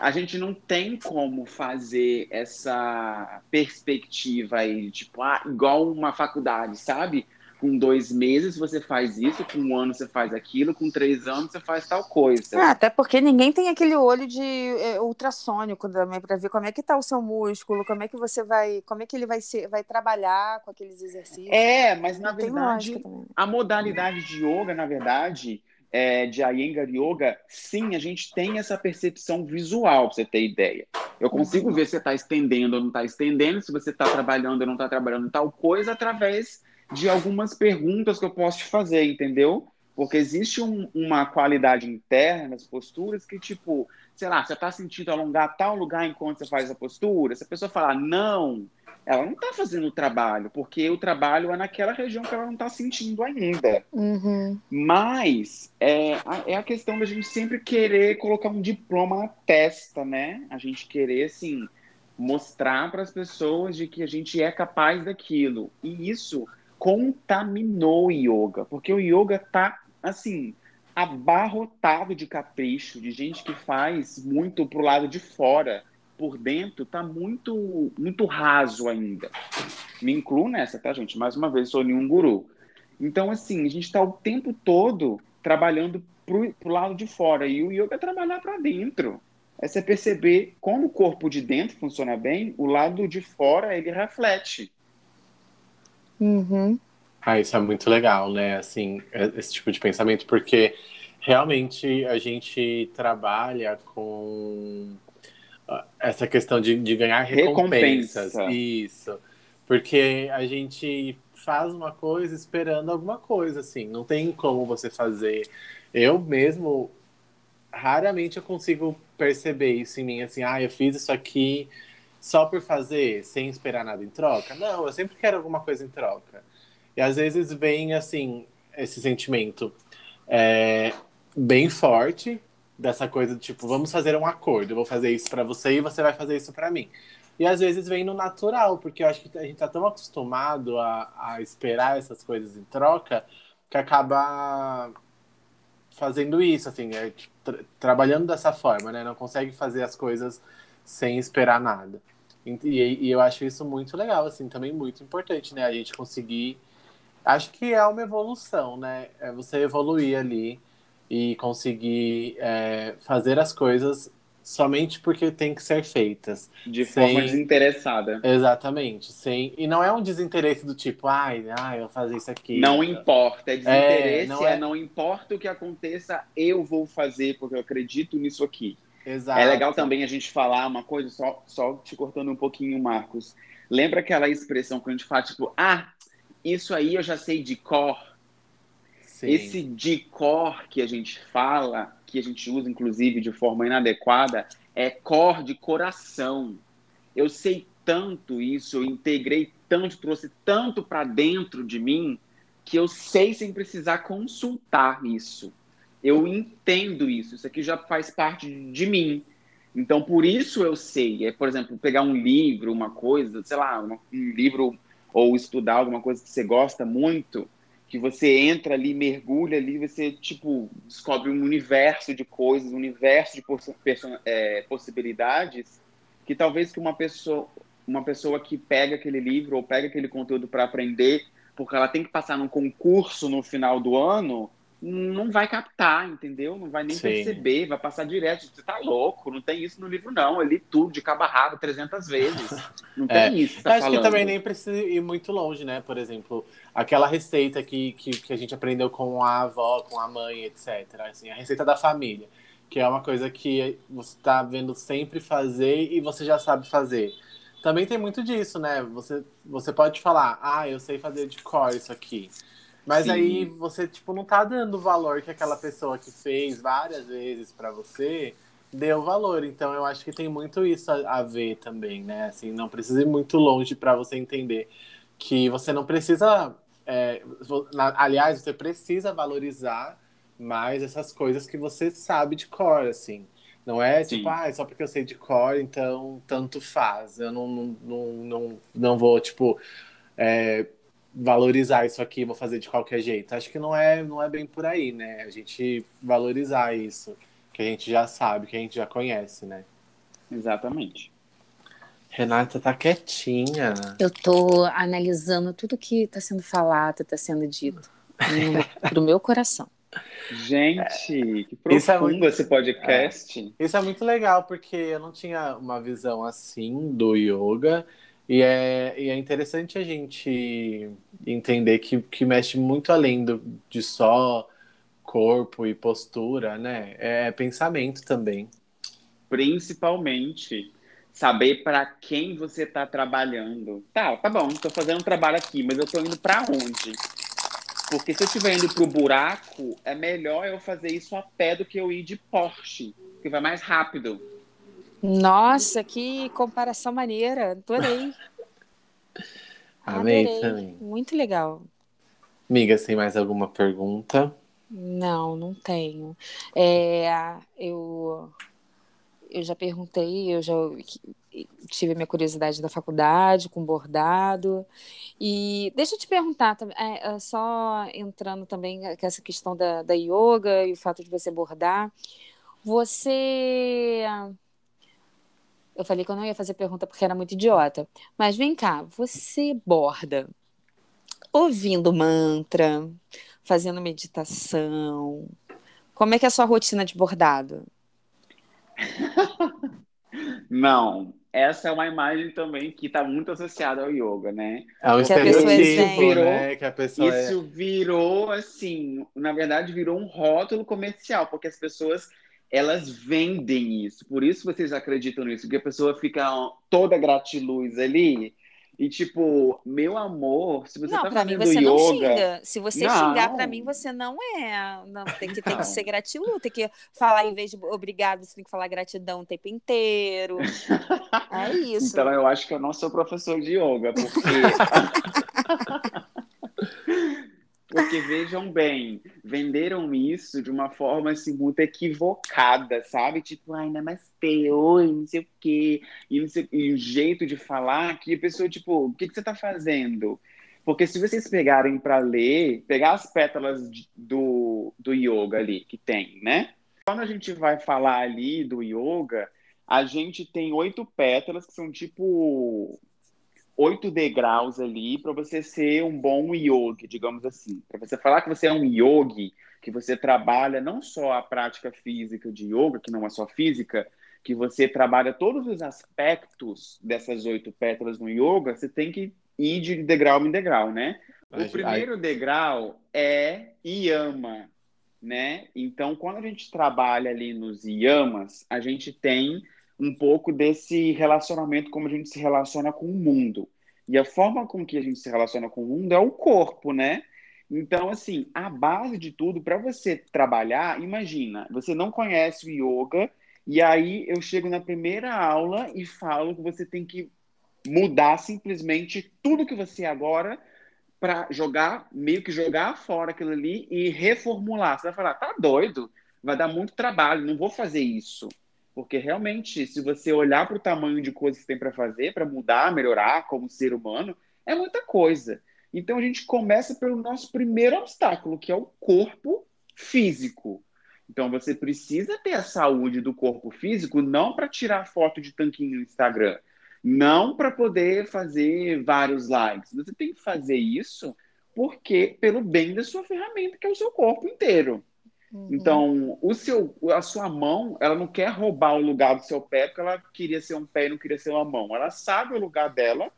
C: a gente não tem como fazer essa perspectiva aí, tipo, ah, igual uma faculdade, sabe? Com dois meses você faz isso, com um ano você faz aquilo, com três anos você faz tal coisa.
A: É, até porque ninguém tem aquele olho de é, ultrassônico também para ver como é que tá o seu músculo, como é que você vai, como é que ele vai ser, vai trabalhar com aqueles exercícios.
C: É, mas na verdade a modalidade de yoga, na verdade, é, de Iyengar Yoga, sim, a gente tem essa percepção visual, para você ter ideia. Eu consigo ver se você está estendendo ou não está estendendo, se você está trabalhando ou não está trabalhando tal coisa, através de algumas perguntas que eu posso te fazer, entendeu? Porque existe um, uma qualidade interna nas posturas que, tipo, sei lá, você está sentindo alongar tal lugar enquanto você faz a postura, se a pessoa falar não, ela não está fazendo o trabalho, porque o trabalho é naquela região que ela não está sentindo ainda.
A: Uhum.
C: Mas é a, é a questão da gente sempre querer colocar um diploma na testa, né? A gente querer, assim, mostrar para as pessoas de que a gente é capaz daquilo. E isso contaminou o yoga, porque o yoga tá, assim, abarrotado de capricho, de gente que faz muito pro lado de fora por dentro está muito, muito raso ainda. Me incluo nessa, tá, gente? Mais uma vez, sou nenhum guru. Então, assim, a gente está o tempo todo trabalhando pro lado de fora. E o yoga é trabalhar para dentro. É você perceber como o corpo de dentro funciona bem, o lado de fora ele reflete.
A: Uhum.
B: Ah, isso é muito legal, né? Assim, esse tipo de pensamento, porque realmente a gente trabalha com essa questão de, de ganhar recompensas. Recompensa. Isso. Porque a gente faz uma coisa esperando alguma coisa, assim. Não tem como você fazer. Eu mesmo, raramente eu consigo perceber isso em mim, assim, ah, eu fiz isso aqui só por fazer, sem esperar nada em troca. Não, eu sempre quero alguma coisa em troca. E às vezes vem, assim, esse sentimento é, bem forte, dessa coisa de tipo, vamos fazer um acordo, eu vou fazer isso para você e você vai fazer isso para mim. E às vezes vem no natural, porque eu acho que a gente tá tão acostumado a, a esperar essas coisas em troca que acaba fazendo isso, assim, é, tra trabalhando dessa forma, né? Não consegue fazer as coisas sem esperar nada. E, e, eu acho isso muito legal, assim, também muito importante, né? A gente conseguir. Acho que é uma evolução, né? É você evoluir ali e conseguir é, fazer as coisas somente porque tem que ser feitas.
C: De sem... forma desinteressada.
B: Exatamente. Sem... E não é um desinteresse do tipo, ai, ai eu vou fazer isso aqui.
C: Não importa. É desinteresse, é, não, é... é... não importa o que aconteça, eu vou fazer, porque eu acredito nisso aqui.
B: Exato.
C: É legal também a gente falar uma coisa, só, só te cortando um pouquinho, Marcos. Lembra aquela expressão que a gente fala, tipo, ah, isso aí eu já sei de cor. Sim. Esse de cor que a gente fala, que a gente usa inclusive de forma inadequada, é cor de coração. Eu sei tanto isso, eu integrei tanto, trouxe tanto para dentro de mim que eu sei sem precisar consultar isso. Eu entendo isso, isso aqui já faz parte de mim. Então, por isso eu sei. É, por exemplo, pegar um livro, uma coisa, sei lá, um livro ou estudar alguma coisa que você gosta muito, que você entra ali, mergulha ali, você, tipo, descobre um universo de coisas, um universo de poss é, possibilidades que talvez que uma pessoa, uma pessoa que pega aquele livro ou pega aquele conteúdo para aprender, porque ela tem que passar num concurso no final do ano, não vai captar, entendeu? Não vai nem Sim. perceber, vai passar direto. Você tá louco, não tem isso no livro, não. Eu li tudo de cabo a rabo 300 vezes. Não tem é. isso. Tá
B: Acho falando. que também nem precisa ir muito longe, né? Por exemplo, aquela receita que, que, que, a gente aprendeu com a avó, com a mãe, etc. Assim, a receita da família, que é uma coisa que você tá vendo sempre fazer e você já sabe fazer. Também tem muito disso, né? Você, você pode falar, ah, eu sei fazer de cor isso aqui. Mas Sim. aí você, tipo, não tá dando o valor que aquela pessoa que fez várias vezes para você deu valor. Então eu acho que tem muito isso a, a ver também, né? Assim, não precisa ir muito longe para você entender que você não precisa. É, na, aliás, você precisa valorizar mais essas coisas que você sabe de cor, assim. Não é Sim. tipo, ah, só porque eu sei de cor, então tanto faz. Eu não, não, não, não, não vou, tipo, é, valorizar isso aqui, vou fazer de qualquer jeito. Acho que não é, não é bem por aí, né? A gente valorizar isso, que a gente já sabe, que a gente já conhece, né?
C: Exatamente.
B: Renata tá quietinha.
A: Eu tô analisando tudo que tá sendo falado, tá sendo dito no, do meu coração.
C: Gente, que profundo isso é muito, esse podcast.
B: É, isso é muito legal, porque eu não tinha uma visão assim do yoga. E é, e é interessante a gente entender que, que mexe muito além do, de só corpo e postura, né? É pensamento também.
C: Principalmente saber para quem você está trabalhando. Tá, tá bom, estou fazendo um trabalho aqui, mas eu estou indo para onde? Porque se eu estiver indo para o buraco, é melhor eu fazer isso a pé do que eu ir de Porsche, que vai mais rápido.
A: Nossa, que comparação maneira. Adorei.
B: Amei Adorei. também.
A: Muito legal.
B: Amiga, tem mais alguma pergunta?
A: Não, não tenho. É, eu, eu já perguntei, eu já tive a minha curiosidade da faculdade com bordado. E deixa eu te perguntar, é, é, só entrando também com essa questão da, da yoga e o fato de você bordar. Você eu falei que eu não ia fazer pergunta porque era muito idiota. Mas vem cá, você borda ouvindo mantra, fazendo meditação. Como é que é a sua rotina de bordado?
C: Não, essa é uma imagem também que está muito associada ao yoga, né?
B: É um estereotipo, né? Que a pessoa
C: isso é... virou, assim, na verdade, virou um rótulo comercial, porque as pessoas elas vendem isso. Por isso vocês acreditam nisso, porque a pessoa fica toda gratiluz ali. E tipo, meu amor, se você não, tá fazendo mim você yoga... não xinga.
A: Se você não. xingar para mim, você não é. Não, tem que, tem que ser gratiluz, tem que falar em vez de obrigado, você tem que falar gratidão o tempo inteiro. É isso.
C: Então eu acho que eu não sou professor de yoga, porque Porque vejam bem, venderam isso de uma forma assim muito equivocada, sabe? Tipo, ai, namastê, oi, não sei o quê. E, sei, e o jeito de falar que a pessoa, tipo, o que, que você tá fazendo? Porque se vocês pegarem para ler, pegar as pétalas do, do yoga ali que tem, né? Quando a gente vai falar ali do yoga, a gente tem oito pétalas que são tipo oito degraus ali para você ser um bom yogi, digamos assim. Para você falar que você é um yogi, que você trabalha não só a prática física de yoga, que não é só física, que você trabalha todos os aspectos dessas oito pétalas no yoga, você tem que ir de degrau em degrau, né? O primeiro degrau é yama, né? Então, quando a gente trabalha ali nos yamas, a gente tem um pouco desse relacionamento, como a gente se relaciona com o mundo. E a forma com que a gente se relaciona com o mundo é o corpo, né? Então, assim, a base de tudo, para você trabalhar, imagina, você não conhece o yoga, e aí eu chego na primeira aula e falo que você tem que mudar simplesmente tudo que você é agora para jogar, meio que jogar fora aquilo ali e reformular. Você vai falar, tá doido? Vai dar muito trabalho, não vou fazer isso. Porque realmente, se você olhar para o tamanho de coisas que tem para fazer, para mudar, melhorar como ser humano, é muita coisa. Então a gente começa pelo nosso primeiro obstáculo, que é o corpo físico. Então você precisa ter a saúde do corpo físico não para tirar foto de tanquinho no Instagram, não para poder fazer vários likes. Você tem que fazer isso porque pelo bem da sua ferramenta, que é o seu corpo inteiro. Uhum. Então, o seu, a sua mão, ela não quer roubar o lugar do seu pé porque ela queria ser um pé e não queria ser uma mão. Ela sabe o lugar dela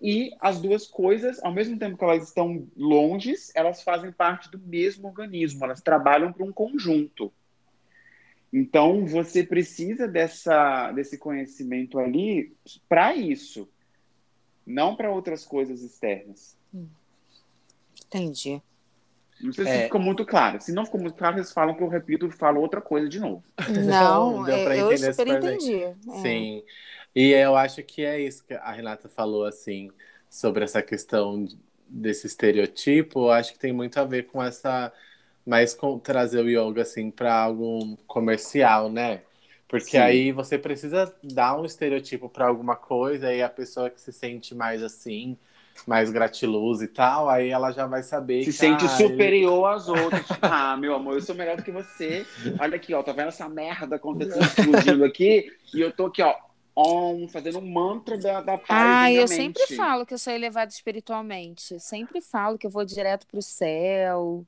C: e as duas coisas, ao mesmo tempo que elas estão longes, elas fazem parte do mesmo organismo, elas trabalham para um conjunto. Então, você precisa dessa, desse conhecimento ali para isso, não para outras coisas externas.
A: Entendi.
C: Não sei se é... ficou muito claro. Se não ficou muito claro, vocês falam que eu repito e falo outra coisa de novo.
A: Não, eu super entendi. É.
B: Sim. E eu acho que é isso que a Renata falou, assim, sobre essa questão desse estereotipo. Eu acho que tem muito a ver com essa. Mais com trazer o yoga, assim, para algo comercial, né? Porque Sim. aí você precisa dar um estereotipo para alguma coisa e a pessoa que se sente mais assim, mais gratiluz e tal, aí ela já vai saber.
C: Se que, sente ah, superior ele... às outras. ah, meu amor, eu sou melhor do que você. Olha aqui, ó, tá vendo essa merda acontecendo, explodindo aqui? E eu tô aqui, ó, on, fazendo um mantra da, da paz.
A: Ah, eu sempre falo que eu sou elevado espiritualmente. Sempre falo que eu vou direto pro céu,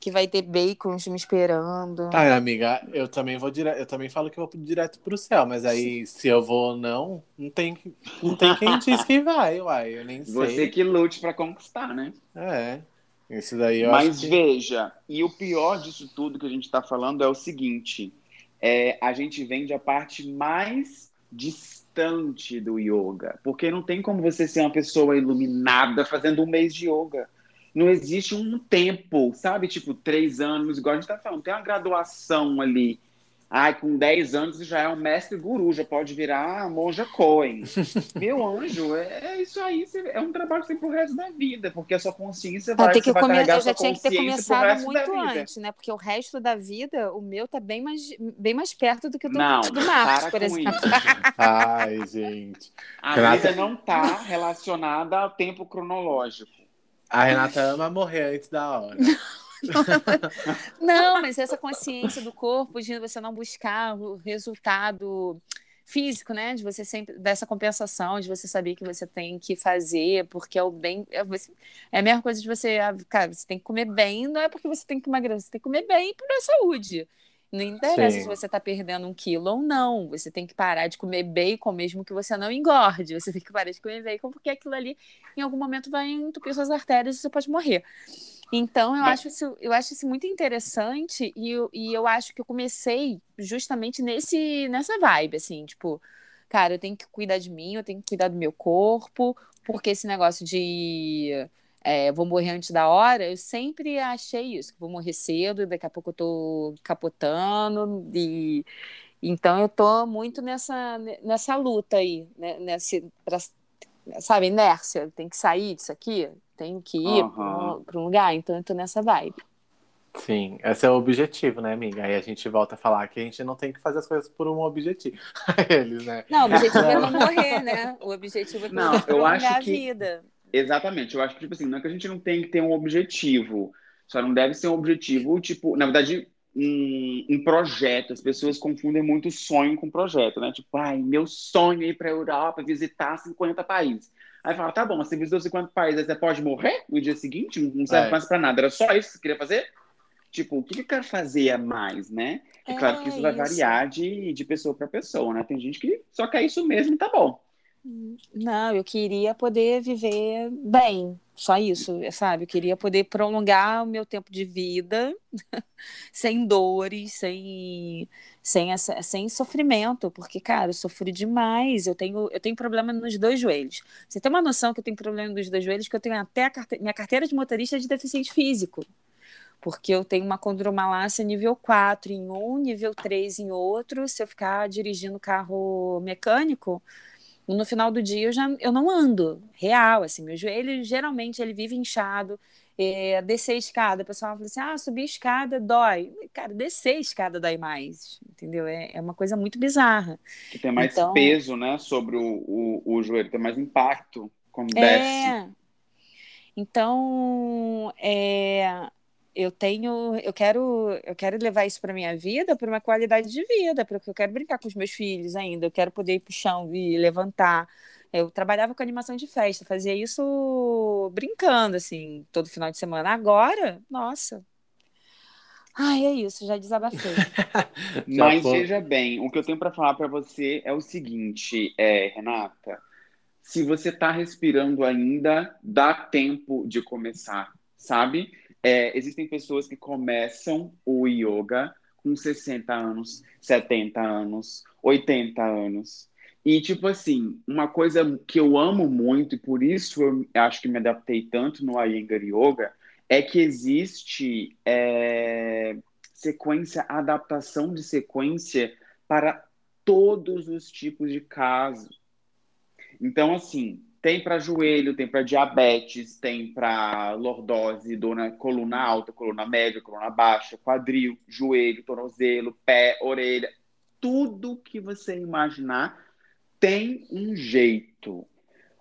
A: que vai ter bacons me esperando.
B: Tá, amiga, eu também vou direto, eu também falo que eu vou direto pro céu, mas aí se eu vou ou não, não tem, não tem quem diz que vai, uai, eu nem sei.
C: Você que lute para conquistar, né?
B: É. Isso daí eu
C: Mas
B: que...
C: veja, e o pior disso tudo que a gente está falando é o seguinte: é, a gente vende a parte mais distante do yoga. Porque não tem como você ser uma pessoa iluminada fazendo um mês de yoga. Não existe um tempo, sabe? Tipo, três anos, igual a gente tá falando. Tem uma graduação ali Ai, com 10 anos já é um mestre guru, já pode virar monja Cohen. Meu anjo, é, é, isso aí, é um trabalho que tem pro resto da vida, porque a sua consciência vai,
A: tem que
C: vai
A: come... Eu já tinha que ter começado muito antes, né? Porque o resto da vida, o meu tá bem mais, bem mais perto do que o do,
C: não,
A: do Marcos, por exemplo.
B: Ai, gente.
C: A Renata... vida não tá relacionada ao tempo cronológico.
B: A Renata ama morrer antes da hora.
A: não, mas essa consciência do corpo de você não buscar o resultado físico, né? De você sempre dessa compensação, de você saber que você tem que fazer, porque é o bem. É, você, é a mesma coisa de você, ah, cara, você tem que comer bem, não é porque você tem que emagrecer, você tem que comer bem para a saúde. Não interessa Sim. se você está perdendo um quilo ou não. Você tem que parar de comer bacon mesmo que você não engorde. Você tem que parar de comer bacon porque aquilo ali, em algum momento, vai entupir suas artérias e você pode morrer. Então, eu, acho, isso, eu acho isso muito interessante e eu, e eu acho que eu comecei justamente nesse, nessa vibe, assim, tipo, cara, eu tenho que cuidar de mim, eu tenho que cuidar do meu corpo, porque esse negócio de é, vou morrer antes da hora, eu sempre achei isso, que vou morrer cedo, e daqui a pouco eu tô capotando, e então eu tô muito nessa, nessa luta aí, né, nesse, pra, sabe, inércia, tem que sair disso aqui, tenho que ir uhum. para um lugar, então eu tô nessa vibe.
B: Sim, esse é o objetivo, né, amiga? Aí a gente volta a falar que a gente não tem que fazer as coisas por um objetivo. Eles, né?
A: Não, o objetivo é não morrer, né? O objetivo é não, eu acho que... a vida.
C: Exatamente, eu acho que, tipo assim, não é que a gente não tem que ter um objetivo, só não deve ser um objetivo, tipo, na verdade, um, um projeto. As pessoas confundem muito sonho com projeto, né? Tipo, ai, meu sonho é ir para a Europa visitar 50 países. Aí fala, tá bom, você visitou 50 países, você pode morrer no dia seguinte? Não serve é. mais para nada. Era só isso que você queria fazer? Tipo, o que eu quero fazer a mais, né? É, claro que isso, é isso. vai variar de, de pessoa para pessoa, né? Tem gente que só quer isso mesmo, tá bom.
A: Não, eu queria poder viver bem, só isso, sabe? Eu queria poder prolongar o meu tempo de vida sem dores, sem, sem, essa, sem sofrimento, porque, cara, eu sofri demais. Eu tenho, eu tenho problema nos dois joelhos. Você tem uma noção que eu tenho problema nos dois joelhos, que eu tenho até carte... minha carteira de motorista de deficiente físico. Porque eu tenho uma condromalácia nível 4 em um, nível 3 em outro. Se eu ficar dirigindo carro mecânico, no final do dia eu já eu não ando real assim meu joelho geralmente ele vive inchado é, descer a escada o pessoal fala assim ah subir a escada dói. Cara descer a escada dói mais entendeu? É, é uma coisa muito bizarra.
C: Que tem mais então, peso né sobre o, o, o, joelho tem mais impacto como é, desce.
A: Então é eu tenho, eu quero, eu quero levar isso para minha vida, para uma qualidade de vida, porque eu quero brincar com os meus filhos ainda, eu quero poder ir para o chão e levantar. Eu trabalhava com animação de festa, fazia isso brincando, assim, todo final de semana. Agora, nossa. Ai, é isso, já desabafei.
C: Mas veja bem, o que eu tenho para falar para você é o seguinte, é, Renata, se você está respirando ainda, dá tempo de começar, sabe? É, existem pessoas que começam o yoga com 60 anos, 70 anos, 80 anos. E, tipo assim, uma coisa que eu amo muito, e por isso eu acho que me adaptei tanto no Iyengar Yoga, é que existe é, sequência, adaptação de sequência para todos os tipos de casos. Então, assim, tem para joelho, tem para diabetes, tem para lordose, dor na coluna alta, coluna média, coluna baixa, quadril, joelho, tornozelo, pé, orelha. Tudo que você imaginar tem um jeito.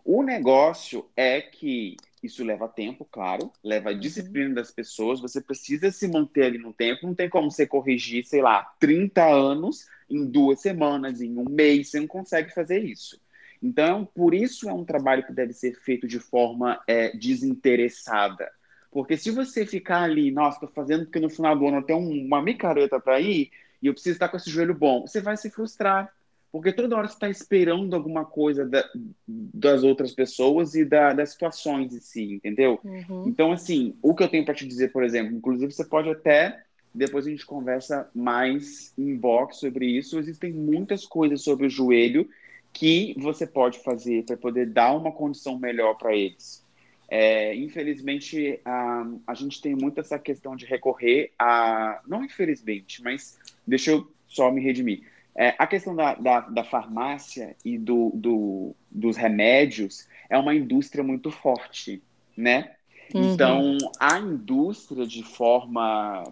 C: O negócio é que isso leva tempo, claro, leva a uhum. disciplina das pessoas, você precisa se manter ali no tempo, não tem como você corrigir, sei lá, 30 anos em duas semanas, em um mês, você não consegue fazer isso. Então, por isso é um trabalho que deve ser feito de forma é, desinteressada. Porque se você ficar ali, nossa, estou fazendo porque no final do ano eu tenho uma micareta para ir e eu preciso estar com esse joelho bom, você vai se frustrar. Porque toda hora você está esperando alguma coisa da, das outras pessoas e da, das situações em si, entendeu? Uhum. Então, assim, o que eu tenho para te dizer, por exemplo, inclusive você pode até, depois a gente conversa mais em box sobre isso, existem muitas coisas sobre o joelho que você pode fazer para poder dar uma condição melhor para eles. É, infelizmente, a, a gente tem muito essa questão de recorrer a. Não infelizmente, mas deixa eu só me redimir. É, a questão da, da, da farmácia e do, do, dos remédios é uma indústria muito forte, né? Uhum. Então, a indústria, de forma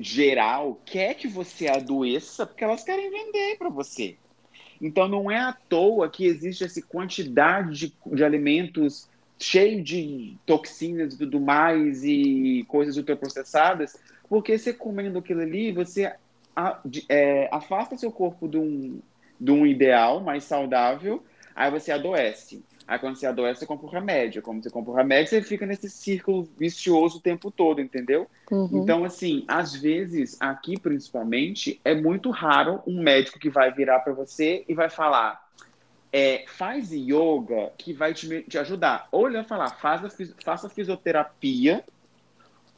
C: geral, quer que você adoeça porque elas querem vender para você. Então não é à toa que existe essa quantidade de, de alimentos cheio de toxinas e tudo mais e coisas ultraprocessadas, porque você comendo aquilo ali, você é, afasta seu corpo de um, de um ideal mais saudável, aí você adoece. Aí quando você adoece, você compra o remédio. Como você compra o remédio, você fica nesse círculo vicioso o tempo todo, entendeu? Uhum. Então, assim, às vezes, aqui principalmente, é muito raro um médico que vai virar para você e vai falar: é, faz yoga que vai te, te ajudar. Ou ele vai falar, faça, faça fisioterapia,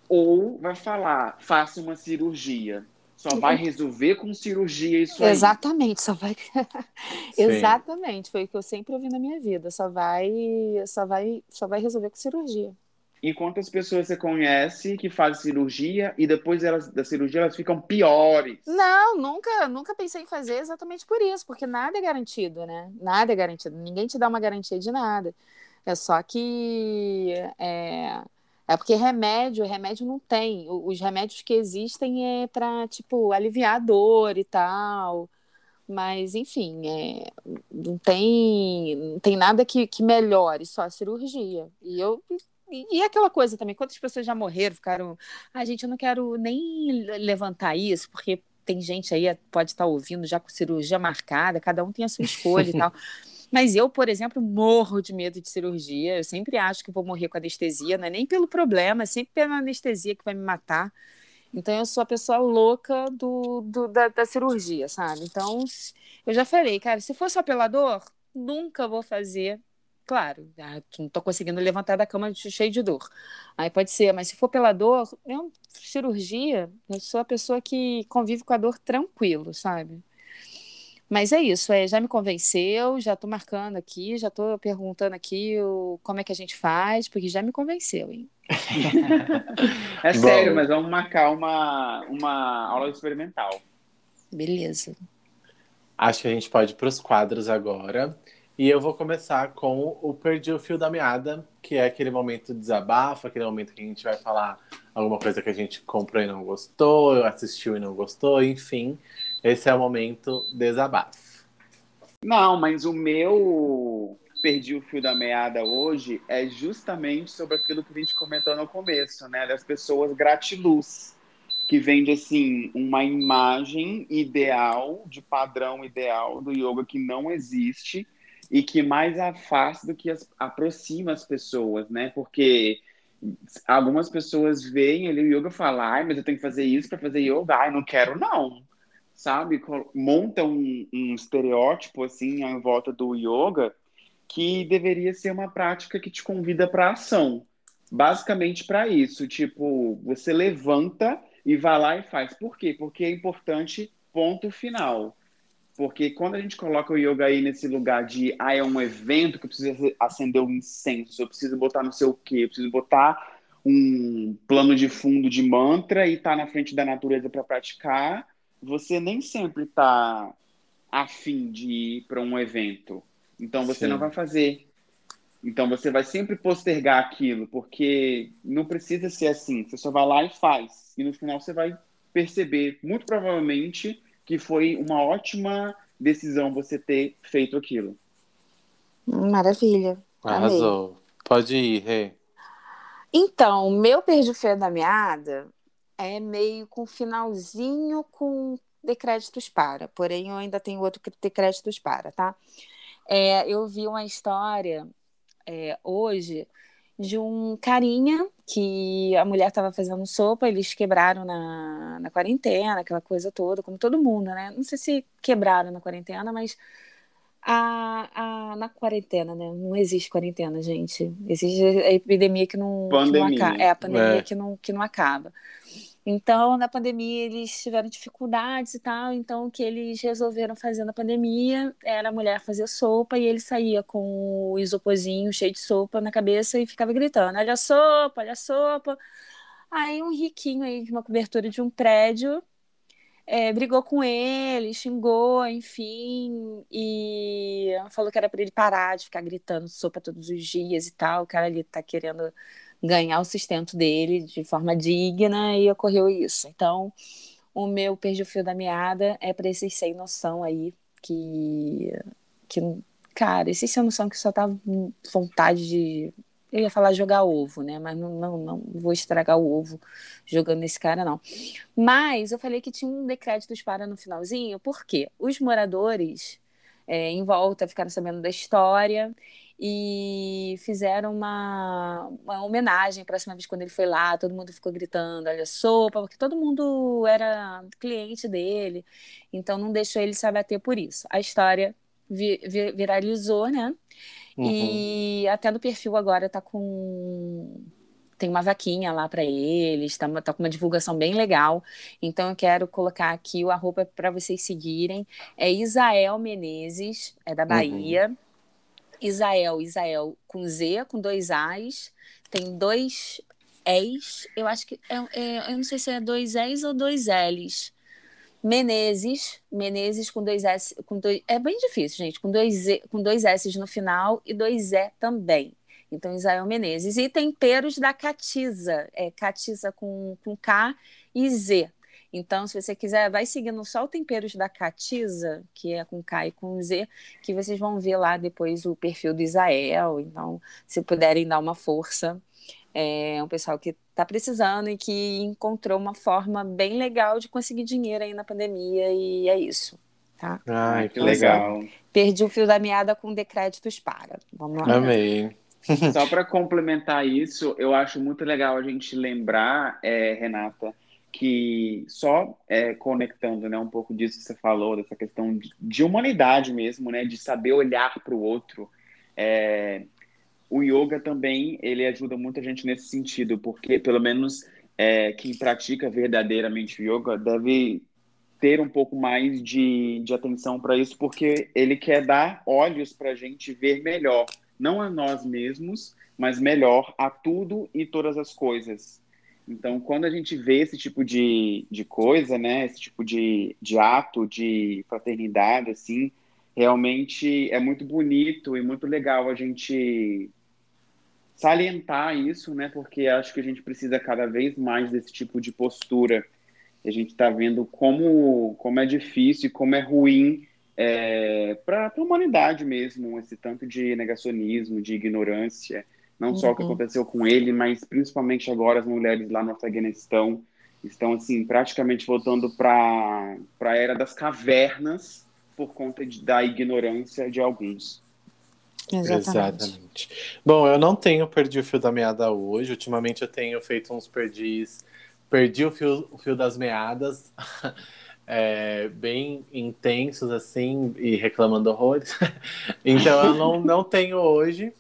C: ou vai falar, faça uma cirurgia. Só vai resolver com cirurgia isso aí.
A: Exatamente, só vai. Exatamente, foi o que eu sempre ouvi na minha vida. Só vai, só vai, só vai resolver com cirurgia.
C: E quantas pessoas você conhece que fazem cirurgia e depois elas, da cirurgia elas ficam piores?
A: Não, nunca, nunca pensei em fazer exatamente por isso, porque nada é garantido, né? Nada é garantido. Ninguém te dá uma garantia de nada. É só que é, é porque remédio, remédio não tem. Os remédios que existem é para, tipo, aliviar a dor e tal. Mas, enfim, é, não, tem, não tem nada que, que melhore, só a cirurgia. E eu. E, aquela coisa também, quantas pessoas já morreram, ficaram. Ah, gente, eu não quero nem levantar isso, porque tem gente aí, pode estar ouvindo já com cirurgia marcada, cada um tem a sua escolha e tal. Mas eu, por exemplo, morro de medo de cirurgia. Eu sempre acho que vou morrer com anestesia, não é nem pelo problema, é sempre pela anestesia que vai me matar. Então eu sou a pessoa louca do, do da, da, cirurgia, sabe? Então eu já falei, cara, se for só pela dor, nunca vou fazer. Claro, ah, não estou conseguindo levantar da cama cheio de dor. Aí pode ser, mas se for pela dor, eu, cirurgia, eu sou a pessoa que convive com a dor tranquilo, sabe? Mas é isso, é, já me convenceu, já estou marcando aqui, já estou perguntando aqui o, como é que a gente faz, porque já me convenceu, hein?
C: é sério, mas vamos marcar uma, uma aula experimental.
A: Beleza.
B: Acho que a gente pode ir para os quadros agora. E eu vou começar com o Perdi o Fio da Meada, que é aquele momento de desabafo, aquele momento que a gente vai falar alguma coisa que a gente comprou e não gostou, assistiu e não gostou, enfim. Esse é o momento desabafo.
C: Não, mas o meu perdi o fio da meada hoje é justamente sobre aquilo que a gente comentou no começo, né? Das pessoas gratiluz, que vende assim uma imagem ideal, de padrão ideal do yoga que não existe e que mais afasta do que as, aproxima as pessoas, né? Porque algumas pessoas veem ali o yoga falam, ai, mas eu tenho que fazer isso para fazer yoga. Ai, não quero não sabe? Monta um, um estereótipo assim em volta do yoga que deveria ser uma prática que te convida para ação. Basicamente para isso, tipo, você levanta e vai lá e faz. Por quê? Porque é importante, ponto final. Porque quando a gente coloca o yoga aí nesse lugar de, ah, é um evento que eu preciso acender um incenso, eu preciso botar não sei o quê, eu preciso botar um plano de fundo de mantra e estar tá na frente da natureza para praticar, você nem sempre está afim de ir para um evento. Então você Sim. não vai fazer. Então você vai sempre postergar aquilo, porque não precisa ser assim. Você só vai lá e faz. E no final você vai perceber, muito provavelmente, que foi uma ótima decisão você ter feito aquilo.
A: Maravilha.
B: Arrasou. Amei. Pode ir, Rê.
A: Então, meu perdi feio da meada é meio com finalzinho com decréditos para, porém eu ainda tenho outro decréditos para, tá? É, eu vi uma história é, hoje de um carinha que a mulher estava fazendo sopa, eles quebraram na, na quarentena, aquela coisa toda, como todo mundo, né? Não sei se quebraram na quarentena, mas a, a, na quarentena, né? Não existe quarentena, gente. Existe a epidemia que não, que não acaba. É a pandemia é. Que, não, que não acaba. Então, na pandemia, eles tiveram dificuldades e tal. Então, o que eles resolveram fazer na pandemia era a mulher fazer sopa e ele saía com o isoporzinho cheio de sopa na cabeça e ficava gritando: Olha a sopa, olha a sopa. Aí, um riquinho aí de uma cobertura de um prédio é, brigou com ele, xingou, enfim, e falou que era para ele parar de ficar gritando sopa todos os dias e tal. O cara ali tá querendo ganhar o sustento dele de forma digna e ocorreu isso. Então, o meu perdi o fio da meada é para esses sem noção aí que que cara, esses sem noção que só tá vontade de eu ia falar jogar ovo, né? Mas não, não, não vou estragar o ovo jogando nesse cara, não. Mas eu falei que tinha um decreto para no finalzinho, porque os moradores é, em volta ficaram sabendo da história e fizeram uma, uma homenagem para a próxima vez quando ele foi lá, todo mundo ficou gritando, olha, sopa, porque todo mundo era cliente dele, então não deixou ele se abater por isso. A história vi, vi, viralizou, né? Uhum. E até no perfil agora tá com tem uma vaquinha lá para eles, tá, tá, com uma divulgação bem legal. Então eu quero colocar aqui o arroba para vocês seguirem. É Isael Menezes, é da uhum. Bahia. Uhum. Isael, Isael com Z, com dois A's, tem dois E's, eu acho que, é, é, eu não sei se é dois E's ou dois L's. Menezes, Menezes com dois S, com dois, é bem difícil, gente, com dois, Z, com dois S no final e dois E também. Então, Isael Menezes. E temperos da Catiza, é Catiza com, com K e Z. Então, se você quiser, vai seguindo só o Temperos da Catiza, que é com K e com Z, que vocês vão ver lá depois o perfil do Isael. Então, se puderem dar uma força, é um pessoal que está precisando e que encontrou uma forma bem legal de conseguir dinheiro aí na pandemia, e é isso. Tá?
C: Ai, que então, legal.
A: Perdi o fio da meada com decréditos para. Vamos lá.
B: Amei.
C: Só para complementar isso, eu acho muito legal a gente lembrar, é, Renata, que só é, conectando né, um pouco disso que você falou, dessa questão de, de humanidade mesmo, né, de saber olhar para o outro, é, o yoga também ele ajuda muita gente nesse sentido, porque pelo menos é, quem pratica verdadeiramente yoga deve ter um pouco mais de, de atenção para isso, porque ele quer dar olhos para a gente ver melhor, não a nós mesmos, mas melhor a tudo e todas as coisas. Então, quando a gente vê esse tipo de, de coisa, né, esse tipo de, de ato de fraternidade, assim, realmente é muito bonito e muito legal a gente salientar isso, né, porque acho que a gente precisa cada vez mais desse tipo de postura. A gente está vendo como, como é difícil e como é ruim é, para a humanidade mesmo, esse tanto de negacionismo, de ignorância. Não uhum. só o que uhum. aconteceu com ele, mas principalmente agora as mulheres lá no Afeganistão estão assim praticamente voltando para a era das cavernas por conta de, da ignorância de alguns.
A: Exatamente. Exatamente.
B: Bom, eu não tenho perdi o fio da meada hoje. Ultimamente eu tenho feito uns perdis. Perdi o fio, o fio das meadas. É, bem intensos assim e reclamando horrores. então eu não, não tenho hoje.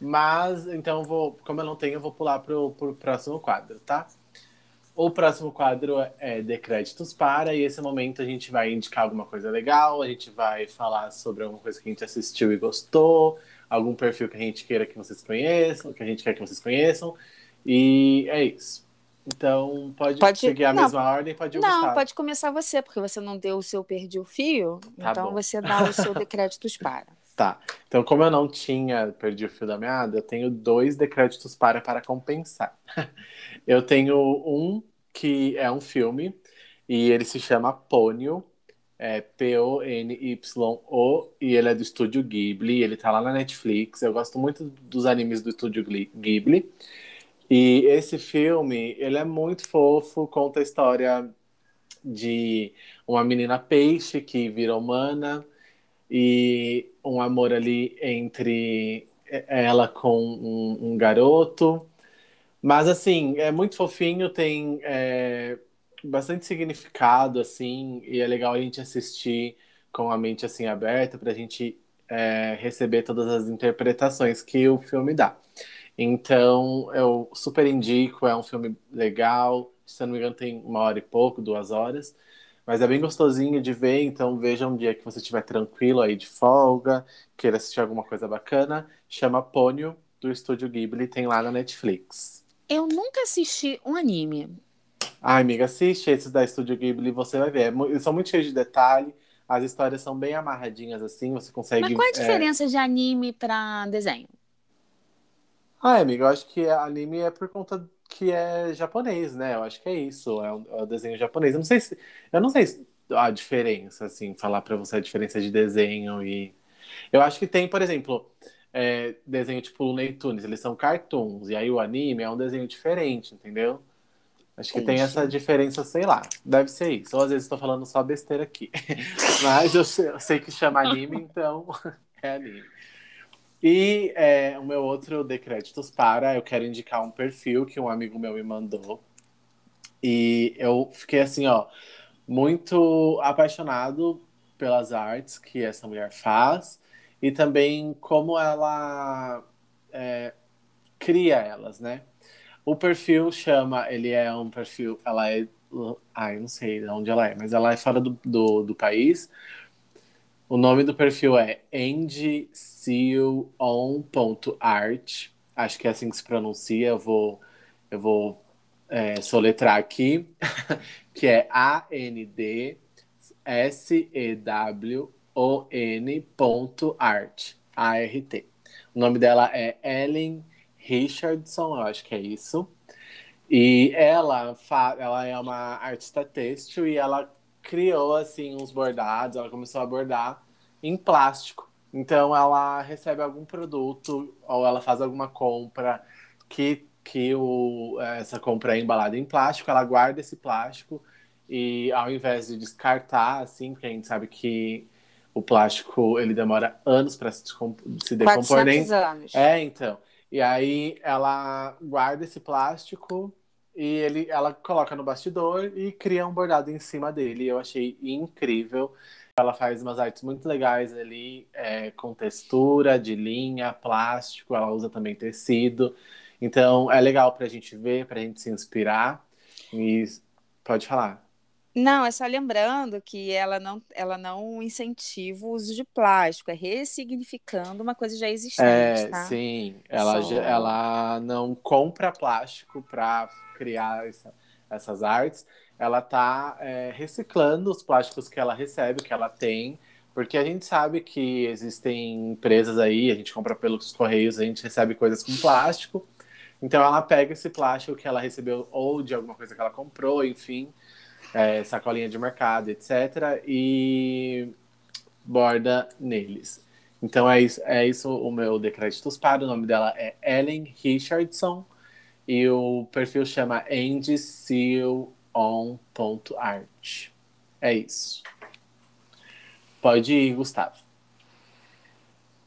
B: Mas, então, vou, como eu não tenho, eu vou pular para o próximo quadro, tá? O próximo quadro é de créditos para, e esse momento a gente vai indicar alguma coisa legal, a gente vai falar sobre alguma coisa que a gente assistiu e gostou, algum perfil que a gente queira que vocês conheçam, que a gente quer que vocês conheçam, e é isso. Então, pode, pode seguir a não, mesma ordem, pode
A: Não, Gustavo. pode começar você, porque você não deu o seu perdi o fio, tá então bom. você dá o seu de créditos para.
B: Tá. Então, como eu não tinha perdi o fio da meada, eu tenho dois decréditos para para compensar. eu tenho um que é um filme e ele se chama Ponyo, é P-O-N-Y-O, e ele é do estúdio Ghibli, ele tá lá na Netflix. Eu gosto muito dos animes do estúdio Ghibli. E esse filme, ele é muito fofo, conta a história de uma menina peixe que vira humana e um amor ali entre ela com um, um garoto. Mas, assim, é muito fofinho, tem é, bastante significado, assim, e é legal a gente assistir com a mente, assim, aberta para a gente é, receber todas as interpretações que o filme dá. Então, eu super indico, é um filme legal, se não me engano tem uma hora e pouco, duas horas, mas é bem gostosinho de ver, então veja um dia que você estiver tranquilo aí de folga, queira assistir alguma coisa bacana, chama Ponyo, do Estúdio Ghibli, tem lá na Netflix.
A: Eu nunca assisti um anime.
B: Ai, amiga, assiste esses da Estúdio Ghibli, você vai ver. Eles são muito cheios de detalhe, as histórias são bem amarradinhas assim, você consegue... Mas
A: qual é a é, diferença é... de anime para desenho?
B: Ah, amiga, eu acho que anime é por conta que é japonês, né? Eu acho que é isso, é o, é o desenho japonês. Eu não sei se, eu não sei a diferença, assim, falar para você a diferença de desenho e eu acho que tem, por exemplo, é, desenho tipo Looney Tunes, eles são cartoons e aí o anime é um desenho diferente, entendeu? Acho que tem essa diferença, sei lá, deve ser isso. Ou às vezes estou falando só besteira aqui, mas eu sei, eu sei que chama anime, então é anime. E é, o meu outro de créditos para, eu quero indicar um perfil que um amigo meu me mandou. E eu fiquei assim, ó, muito apaixonado pelas artes que essa mulher faz e também como ela é, cria elas, né? O perfil chama, ele é um perfil, ela é, ai, não sei de onde ela é, mas ela é fora do, do, do país, o nome do perfil é andsealon.art. Acho que é assim que se pronuncia. Eu vou, eu vou é, soletrar aqui, que é A-N-D-S-E-W-O-N.art. A-R-T. O nome dela é Ellen Richardson, eu acho que é isso. E ela, ela é uma artista têxtil e ela criou assim uns bordados, ela começou a bordar em plástico. Então ela recebe algum produto ou ela faz alguma compra que, que o, essa compra é embalada em plástico, ela guarda esse plástico e ao invés de descartar, assim, porque a gente sabe que o plástico ele demora anos para se, se decompor.
A: Nem... anos.
B: É, então. E aí ela guarda esse plástico e ele, ela coloca no bastidor e cria um bordado em cima dele. Eu achei incrível. Ela faz umas artes muito legais ali, é, com textura, de linha, plástico. Ela usa também tecido. Então é legal para a gente ver, para a gente se inspirar. E pode falar.
A: Não, é só lembrando que ela não, ela não incentiva o uso de plástico, é ressignificando uma coisa já existente,
B: é,
A: tá?
B: Sim, ela, só... ela não compra plástico para criar essa, essas artes, ela está é, reciclando os plásticos que ela recebe, que ela tem, porque a gente sabe que existem empresas aí, a gente compra pelos correios, a gente recebe coisas com plástico, então ela pega esse plástico que ela recebeu ou de alguma coisa que ela comprou, enfim, é, sacolinha de mercado, etc. E borda neles. Então é isso, é isso o meu decréditos para. O nome dela é Ellen Richardson e o perfil chama andysealon.art. É isso. Pode ir, Gustavo.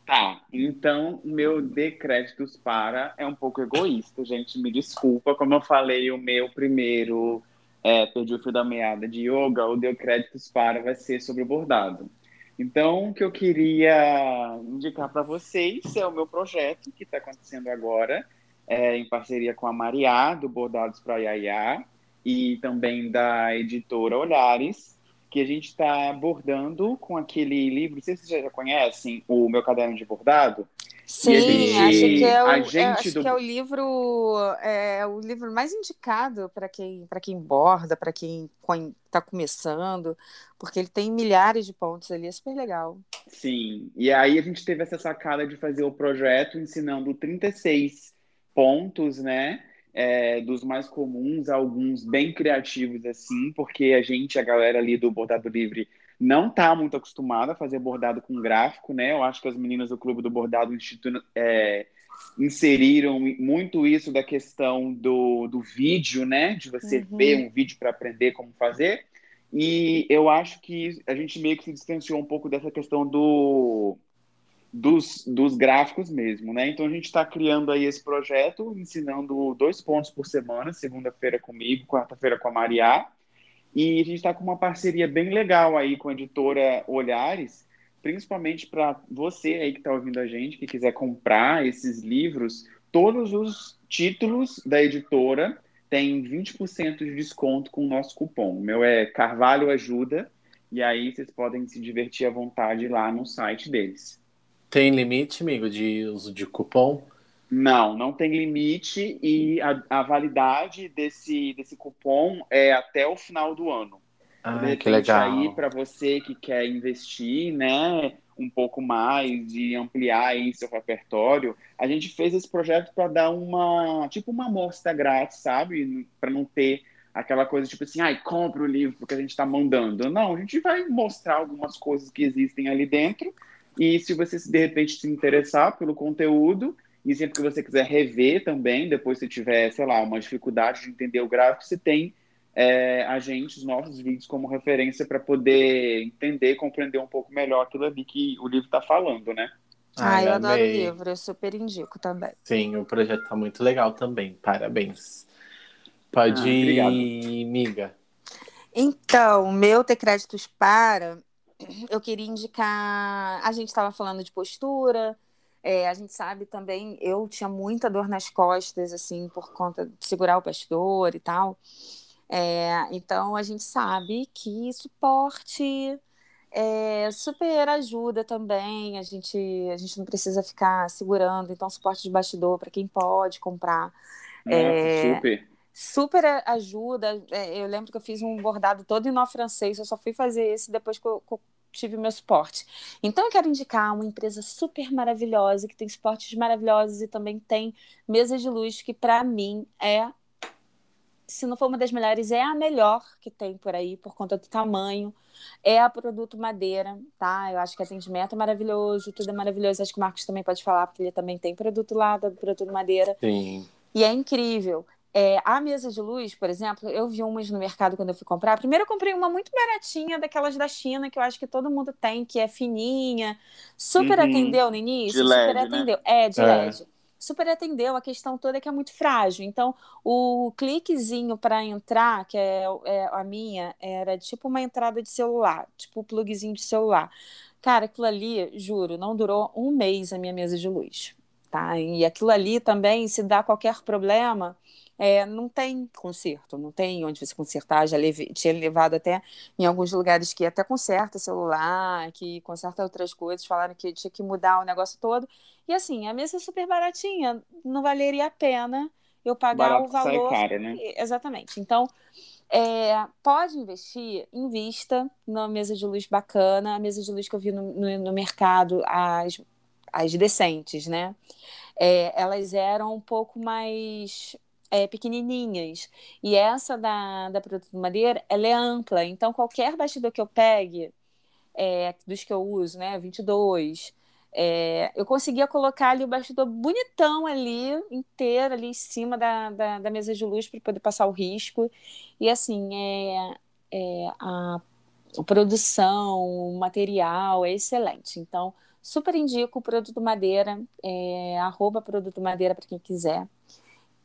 C: Tá, então meu decréditos para é um pouco egoísta, gente. Me desculpa, como eu falei, o meu primeiro é, perdi o fio da meada de yoga, o Deu Créditos Para vai ser sobre o bordado. Então, o que eu queria indicar para vocês é o meu projeto que está acontecendo agora, é, em parceria com a Mariá, do Bordados para Yaya, e também da editora Olhares, que a gente está bordando com aquele livro, não sei se vocês já conhecem, o meu caderno de bordado.
A: Sim, gente, acho que é o, acho do... que é o livro é o livro mais indicado para quem para quem borda, para quem está começando, porque ele tem milhares de pontos ali, é super legal.
C: Sim, e aí a gente teve essa sacada de fazer o projeto ensinando 36 pontos, né? é, dos mais comuns a alguns bem criativos, assim, porque a gente, a galera ali do Bordado Livre, não está muito acostumada a fazer bordado com gráfico, né? Eu acho que as meninas do Clube do Bordado Instituto é, inseriram muito isso da questão do, do vídeo, né? De você uhum. ver um vídeo para aprender como fazer. E eu acho que a gente meio que se distanciou um pouco dessa questão do dos, dos gráficos mesmo, né? Então a gente está criando aí esse projeto, ensinando dois pontos por semana, segunda-feira comigo, quarta-feira com a Maria, e a gente está com uma parceria bem legal aí com a editora Olhares, principalmente para você aí que está ouvindo a gente, que quiser comprar esses livros, todos os títulos da editora têm 20% de desconto com o nosso cupom. O meu é Carvalho Ajuda, e aí vocês podem se divertir à vontade lá no site deles.
B: Tem limite, amigo, de uso de cupom?
C: Não, não tem limite e a, a validade desse, desse cupom é até o final do ano.
B: Ah, de repente, que legal.
C: aí para você que quer investir, né, um pouco mais e ampliar aí seu repertório, a gente fez esse projeto para dar uma, tipo uma amostra grátis, sabe? Para não ter aquela coisa tipo assim, ai, compra o livro porque a gente está mandando. Não, a gente vai mostrar algumas coisas que existem ali dentro e se você de repente se interessar pelo conteúdo, e sempre que você quiser rever também, depois se tiver, sei lá, uma dificuldade de entender o gráfico, você tem é, a gente, os nossos vídeos como referência para poder entender, compreender um pouco melhor aquilo ali que o livro está falando, né?
A: Ah, eu adoro o livro, eu super indico também.
B: Sim, o projeto está muito legal também, parabéns. Pode ah, ir, miga.
A: Então, meu ter créditos para eu queria indicar. A gente estava falando de postura. É, a gente sabe também, eu tinha muita dor nas costas, assim, por conta de segurar o pastor e tal. É, então a gente sabe que suporte é, super ajuda também. A gente, a gente não precisa ficar segurando. Então, suporte de bastidor para quem pode comprar.
C: É, super
A: super ajuda. É, eu lembro que eu fiz um bordado todo em nó francês, eu só fui fazer esse depois que eu tive meu suporte. Então, eu quero indicar uma empresa super maravilhosa, que tem suportes maravilhosos e também tem mesa de luz, que para mim é, se não for uma das melhores, é a melhor que tem por aí, por conta do tamanho. É a Produto Madeira, tá? Eu acho que atendimento é maravilhoso, tudo é maravilhoso. Acho que o Marcos também pode falar, porque ele também tem produto lá do Produto Madeira.
B: Sim.
A: E é incrível. É, a mesa de luz, por exemplo, eu vi umas no mercado quando eu fui comprar. Primeiro eu comprei uma muito baratinha, daquelas da China, que eu acho que todo mundo tem, que é fininha. Super uhum. atendeu no início,
C: de
A: super
C: LED,
A: atendeu.
C: Né?
A: É, de é. LED. super atendeu. A questão toda é que é muito frágil. Então, o cliquezinho para entrar, que é, é, a minha, era tipo uma entrada de celular, tipo o plugzinho de celular. Cara, aquilo ali, juro, não durou um mês a minha mesa de luz. Tá? E aquilo ali também, se dá qualquer problema, é, não tem conserto, não tem onde você consertar. Já leve, tinha levado até em alguns lugares que até conserta celular, que conserta outras coisas, falaram que tinha que mudar o negócio todo. E assim, a mesa é super baratinha, não valeria a pena eu pagar Barato o valor.
C: Sai caro, né?
A: Exatamente. Então, é, pode investir, invista numa mesa de luz bacana, a mesa de luz que eu vi no, no, no mercado, as, as decentes, né? É, elas eram um pouco mais é, pequenininhas. E essa da, da Produto Madeira, ela é ampla. Então, qualquer bastidor que eu pegue, é, dos que eu uso, né, 22, é, eu conseguia colocar ali o bastidor bonitão ali, inteiro, ali em cima da, da, da mesa de luz para poder passar o risco. E assim, é, é, a, produção, o material é excelente. Então, super indico o Produto Madeira, é, arroba Produto Madeira para quem quiser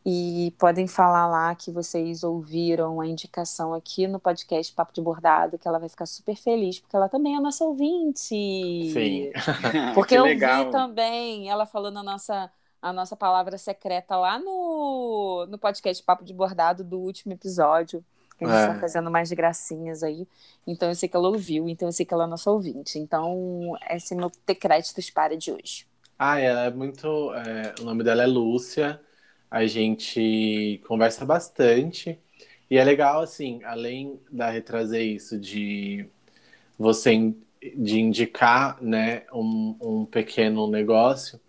A: e podem falar lá que vocês ouviram a indicação aqui no podcast Papo de Bordado, que ela vai ficar super feliz, porque ela também é nossa ouvinte.
B: Sim.
A: Porque eu legal. vi também ela falando a nossa, a nossa palavra secreta lá no, no podcast Papo de Bordado do último episódio. Que a gente está é. fazendo mais de gracinhas aí. Então eu sei que ela ouviu, então eu sei que ela é nossa ouvinte. Então, esse é meu ter créditos para de hoje.
B: Ah, ela é muito. É, o nome dela é Lúcia a gente conversa bastante. E é legal, assim, além da retrazer isso de você de indicar né, um, um pequeno negócio,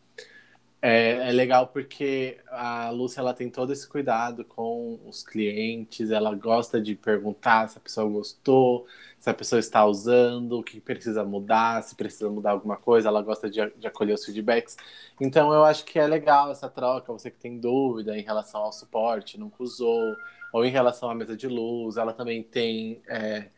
B: é, é, legal porque a Lúcia ela tem todo esse cuidado com os clientes, ela gosta de perguntar se a pessoa gostou, se a pessoa está usando, o que precisa mudar, se precisa mudar alguma coisa, ela gosta de, de acolher os feedbacks. Então eu acho que é legal essa troca, você que tem dúvida em relação ao suporte, nunca usou, ou em relação à mesa de luz, ela também tem é,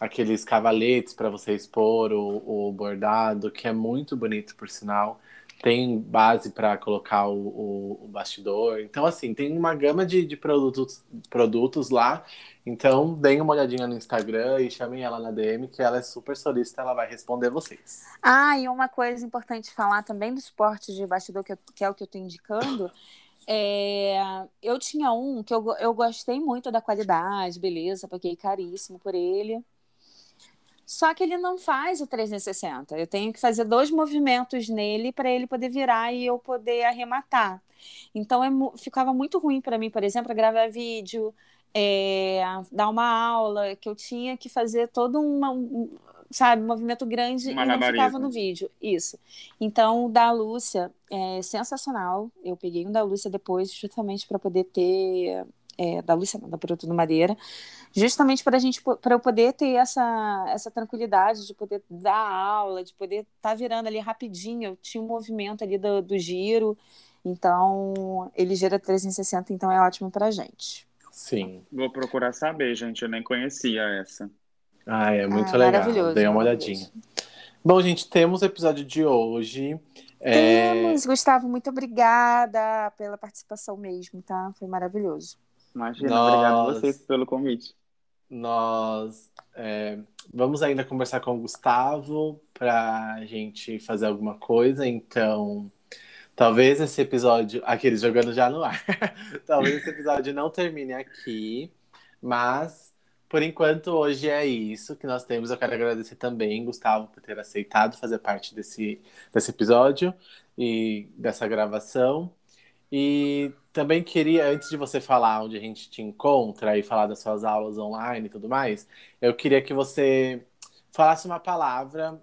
B: aqueles cavaletes para você expor o, o bordado, que é muito bonito por sinal tem base para colocar o, o, o, bastidor. Então, assim, tem uma gama de, de produtos, produtos lá. Então, deem uma olhadinha no Instagram e chamem ela na DM, que ela é super solícita, ela vai responder vocês.
A: Ah, e uma coisa importante falar também do suporte de bastidor, que, que é o que eu estou indicando. É, eu tinha um que eu, eu gostei muito da qualidade, beleza, paguei caríssimo por ele. Só que ele não faz o 360. Eu tenho que fazer dois movimentos nele para ele poder virar e eu poder arrematar. Então é, ficava muito ruim para mim, por exemplo, gravar vídeo, é, dar uma aula, que eu tinha que fazer todo uma, um, sabe, movimento grande e não ficava no vídeo. Isso. Então, o da Lúcia é sensacional. Eu peguei um da Lúcia depois, justamente para poder ter. É, da Lúcia, não, da Produto do Madeira justamente para a gente para eu poder ter essa, essa tranquilidade de poder dar aula, de poder estar tá virando ali rapidinho. Eu tinha um movimento ali do, do giro, então ele gira 360, então é ótimo para a gente.
B: Sim.
C: Vou procurar saber, gente. Eu nem conhecia essa.
B: Ah, é muito ah, legal. Dei uma olhadinha. Bom, gente, temos o episódio de hoje.
A: É, temos, é... Gustavo, muito obrigada pela participação mesmo, tá? Foi maravilhoso.
C: Imagina, Nós... obrigado a vocês pelo convite
B: nós é, vamos ainda conversar com o Gustavo para a gente fazer alguma coisa, então talvez esse episódio, aqueles jogando já no ar, talvez esse episódio não termine aqui, mas por enquanto hoje é isso que nós temos. Eu quero agradecer também, Gustavo, por ter aceitado fazer parte desse, desse episódio e dessa gravação. E também queria, antes de você falar onde a gente te encontra e falar das suas aulas online e tudo mais, eu queria que você falasse uma palavra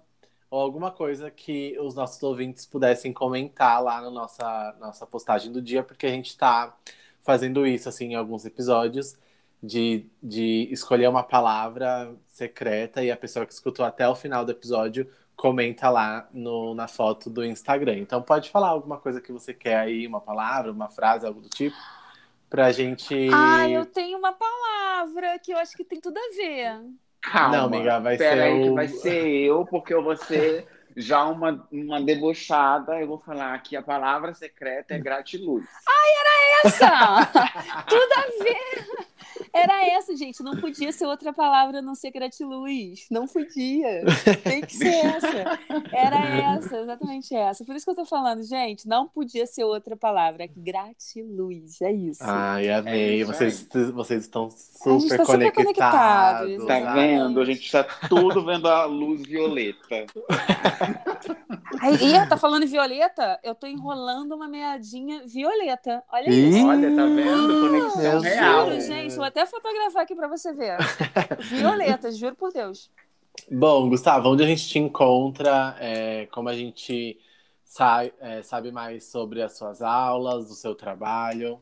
B: ou alguma coisa que os nossos ouvintes pudessem comentar lá na nossa, nossa postagem do dia, porque a gente está fazendo isso assim em alguns episódios. De, de escolher uma palavra secreta e a pessoa que escutou até o final do episódio comenta lá no, na foto do Instagram. Então pode falar alguma coisa que você quer aí, uma palavra, uma frase, algo do tipo, pra gente.
A: Ah, eu tenho uma palavra que eu acho que tem tudo a ver.
C: Calma. Não, amiga, vai Pera ser. Aí, o... que vai ser eu, porque eu vou ser já uma, uma debochada, eu vou falar que a palavra secreta é gratiluz.
A: Ai, era essa! Tudo a ver! Era essa, gente. Não podia ser outra palavra não ser gratiluz. Não podia. Tem que ser essa. Era essa, exatamente essa. Por isso que eu tô falando, gente. Não podia ser outra palavra. Gratiluz. É isso.
B: Ai, amei.
C: É
B: vocês, vocês estão super,
A: gente tá super
B: conectados.
C: Tá vendo? A gente está tudo vendo a luz violeta.
A: Aí, Ih, tá falando violeta? Eu tô enrolando uma meadinha violeta. Olha isso.
C: Olha, tá vendo? Conexão real.
A: Juro, gente. Vou até fotografar aqui pra você ver. Violeta, juro por Deus.
B: Bom, Gustavo, onde a gente te encontra? É, como a gente sai, é, sabe mais sobre as suas aulas, do seu trabalho?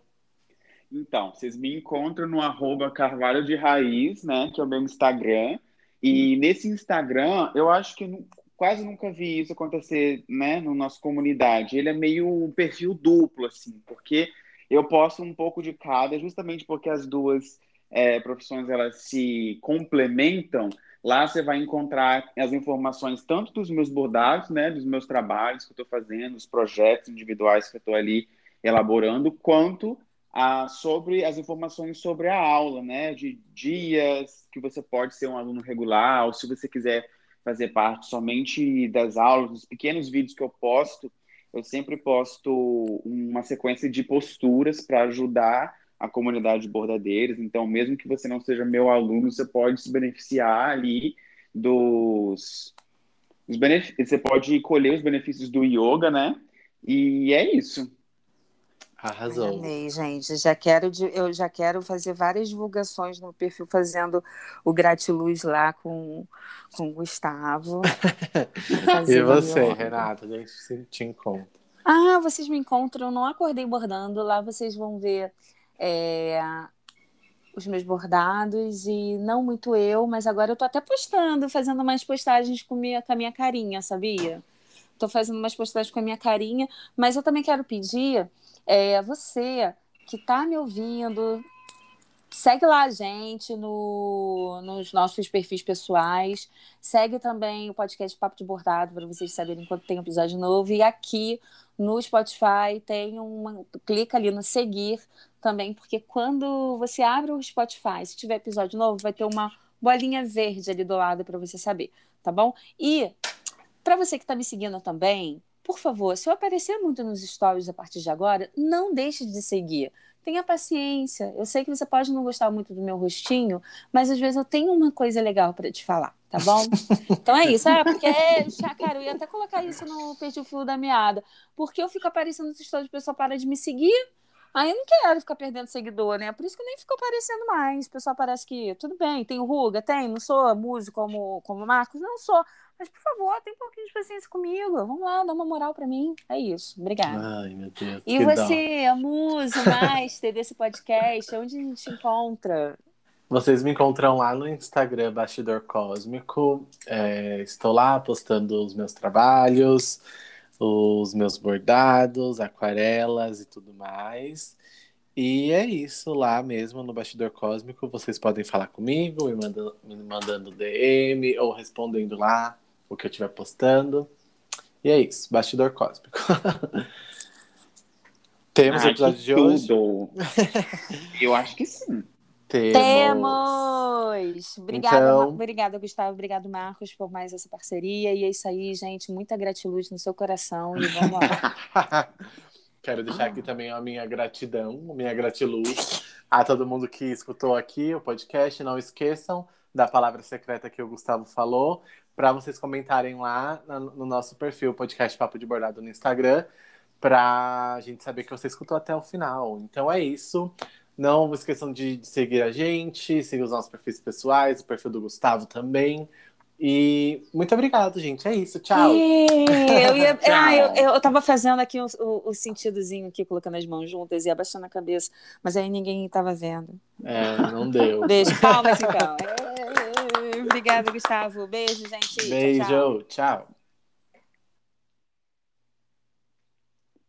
C: Então, vocês me encontram no arroba Carvalho de Raiz, né? Que é o meu Instagram. E nesse Instagram, eu acho que quase nunca vi isso acontecer, né? Na nossa comunidade. Ele é meio um perfil duplo, assim, porque eu posto um pouco de cada, justamente porque as duas é, profissões elas se complementam. Lá você vai encontrar as informações tanto dos meus bordados, né? Dos meus trabalhos que eu estou fazendo, os projetos individuais que eu estou ali elaborando, quanto ah, sobre as informações sobre a aula, né? De dias que você pode ser um aluno regular, ou se você quiser fazer parte somente das aulas, dos pequenos vídeos que eu posto, eu sempre posto uma sequência de posturas para ajudar a comunidade de bordadeiros. Então, mesmo que você não seja meu aluno, você pode se beneficiar ali dos, dos benefícios. Você pode colher os benefícios do yoga, né? E é isso.
B: Arrasou.
A: amei, gente. Já quero, eu já quero fazer várias divulgações no perfil fazendo o gratiluz lá com, com o Gustavo.
B: E você,
A: yoga.
B: Renata, a gente se- te encontra.
A: Ah, vocês me encontram no Acordei Bordando. Lá vocês vão ver é, os meus bordados e não muito eu, mas agora eu tô até postando, fazendo umas postagens com, minha, com a minha carinha, sabia? Tô fazendo umas postagens com a minha carinha, mas eu também quero pedir é, você que tá me ouvindo, segue lá a gente no, nos nossos perfis pessoais, segue também o podcast Papo de Bordado para vocês saberem quando tem episódio novo e aqui no Spotify tem uma clica ali no seguir também, porque quando você abre o Spotify, se tiver episódio novo, vai ter uma bolinha verde ali do lado para você saber, tá bom? E para você que está me seguindo também, por favor, se eu aparecer muito nos stories a partir de agora, não deixe de seguir. Tenha paciência. Eu sei que você pode não gostar muito do meu rostinho, mas às vezes eu tenho uma coisa legal para te falar, tá bom? Então é isso. Ah, porque, já, cara, eu ia até colocar isso no Fio da Meada. Porque eu fico aparecendo nos stories, o pessoal para de me seguir. Aí eu não quero ficar perdendo seguidor, né? Por isso que eu nem fico aparecendo mais. O pessoal parece que, tudo bem, tenho ruga, tem, não sou músico como, como Marcos, não sou. Mas, por favor, tem um pouquinho de paciência comigo. Vamos lá, dá uma moral pra mim. É isso. Obrigada.
B: Ai, meu Deus.
A: E
B: que dó.
A: você, a musa, master desse podcast, onde a gente encontra?
B: Vocês me encontram lá no Instagram, Bastidor Cósmico. É, estou lá postando os meus trabalhos, os meus bordados, aquarelas e tudo mais. E é isso lá mesmo no Bastidor Cósmico. Vocês podem falar comigo, me mandando, me mandando DM ou respondendo lá o que eu estiver postando. E é isso, Bastidor Cósmico. Temos o
C: Ai,
B: episódio de hoje?
C: Eu acho que sim.
A: Temos! Obrigada,
B: Então-
A: obrigada, Gustavo. Obrigado, Marcos, por mais essa parceria. E é isso aí, gente. Muita gratiluz no seu coração. E vamos lá.
B: Quero deixar aqui também a minha gratidão, a minha gratiluz a todo mundo que escutou aqui o podcast. Não esqueçam da palavra secreta que o Gustavo falou, para vocês comentarem lá no nosso perfil, podcast Papo de Bordado no Instagram, para a gente saber que você escutou até o final. Então é isso. Não esqueçam de, de seguir a gente, seguir os nossos perfis pessoais, o perfil do Gustavo também. E muito obrigado, gente. É isso. Tchau.
A: Ih, Eu, ia,
C: Tchau.
A: ah, eu, eu tava fazendo aqui o, o, o sentidozinho aqui, colocando as mãos juntas e abaixando a cabeça, mas aí ninguém tava vendo.
B: É, não deu.
A: Beijo, palmas então. Obrigada, Gustavo. Beijo, gente. Tchau, tchau.
B: Beijo, tchau.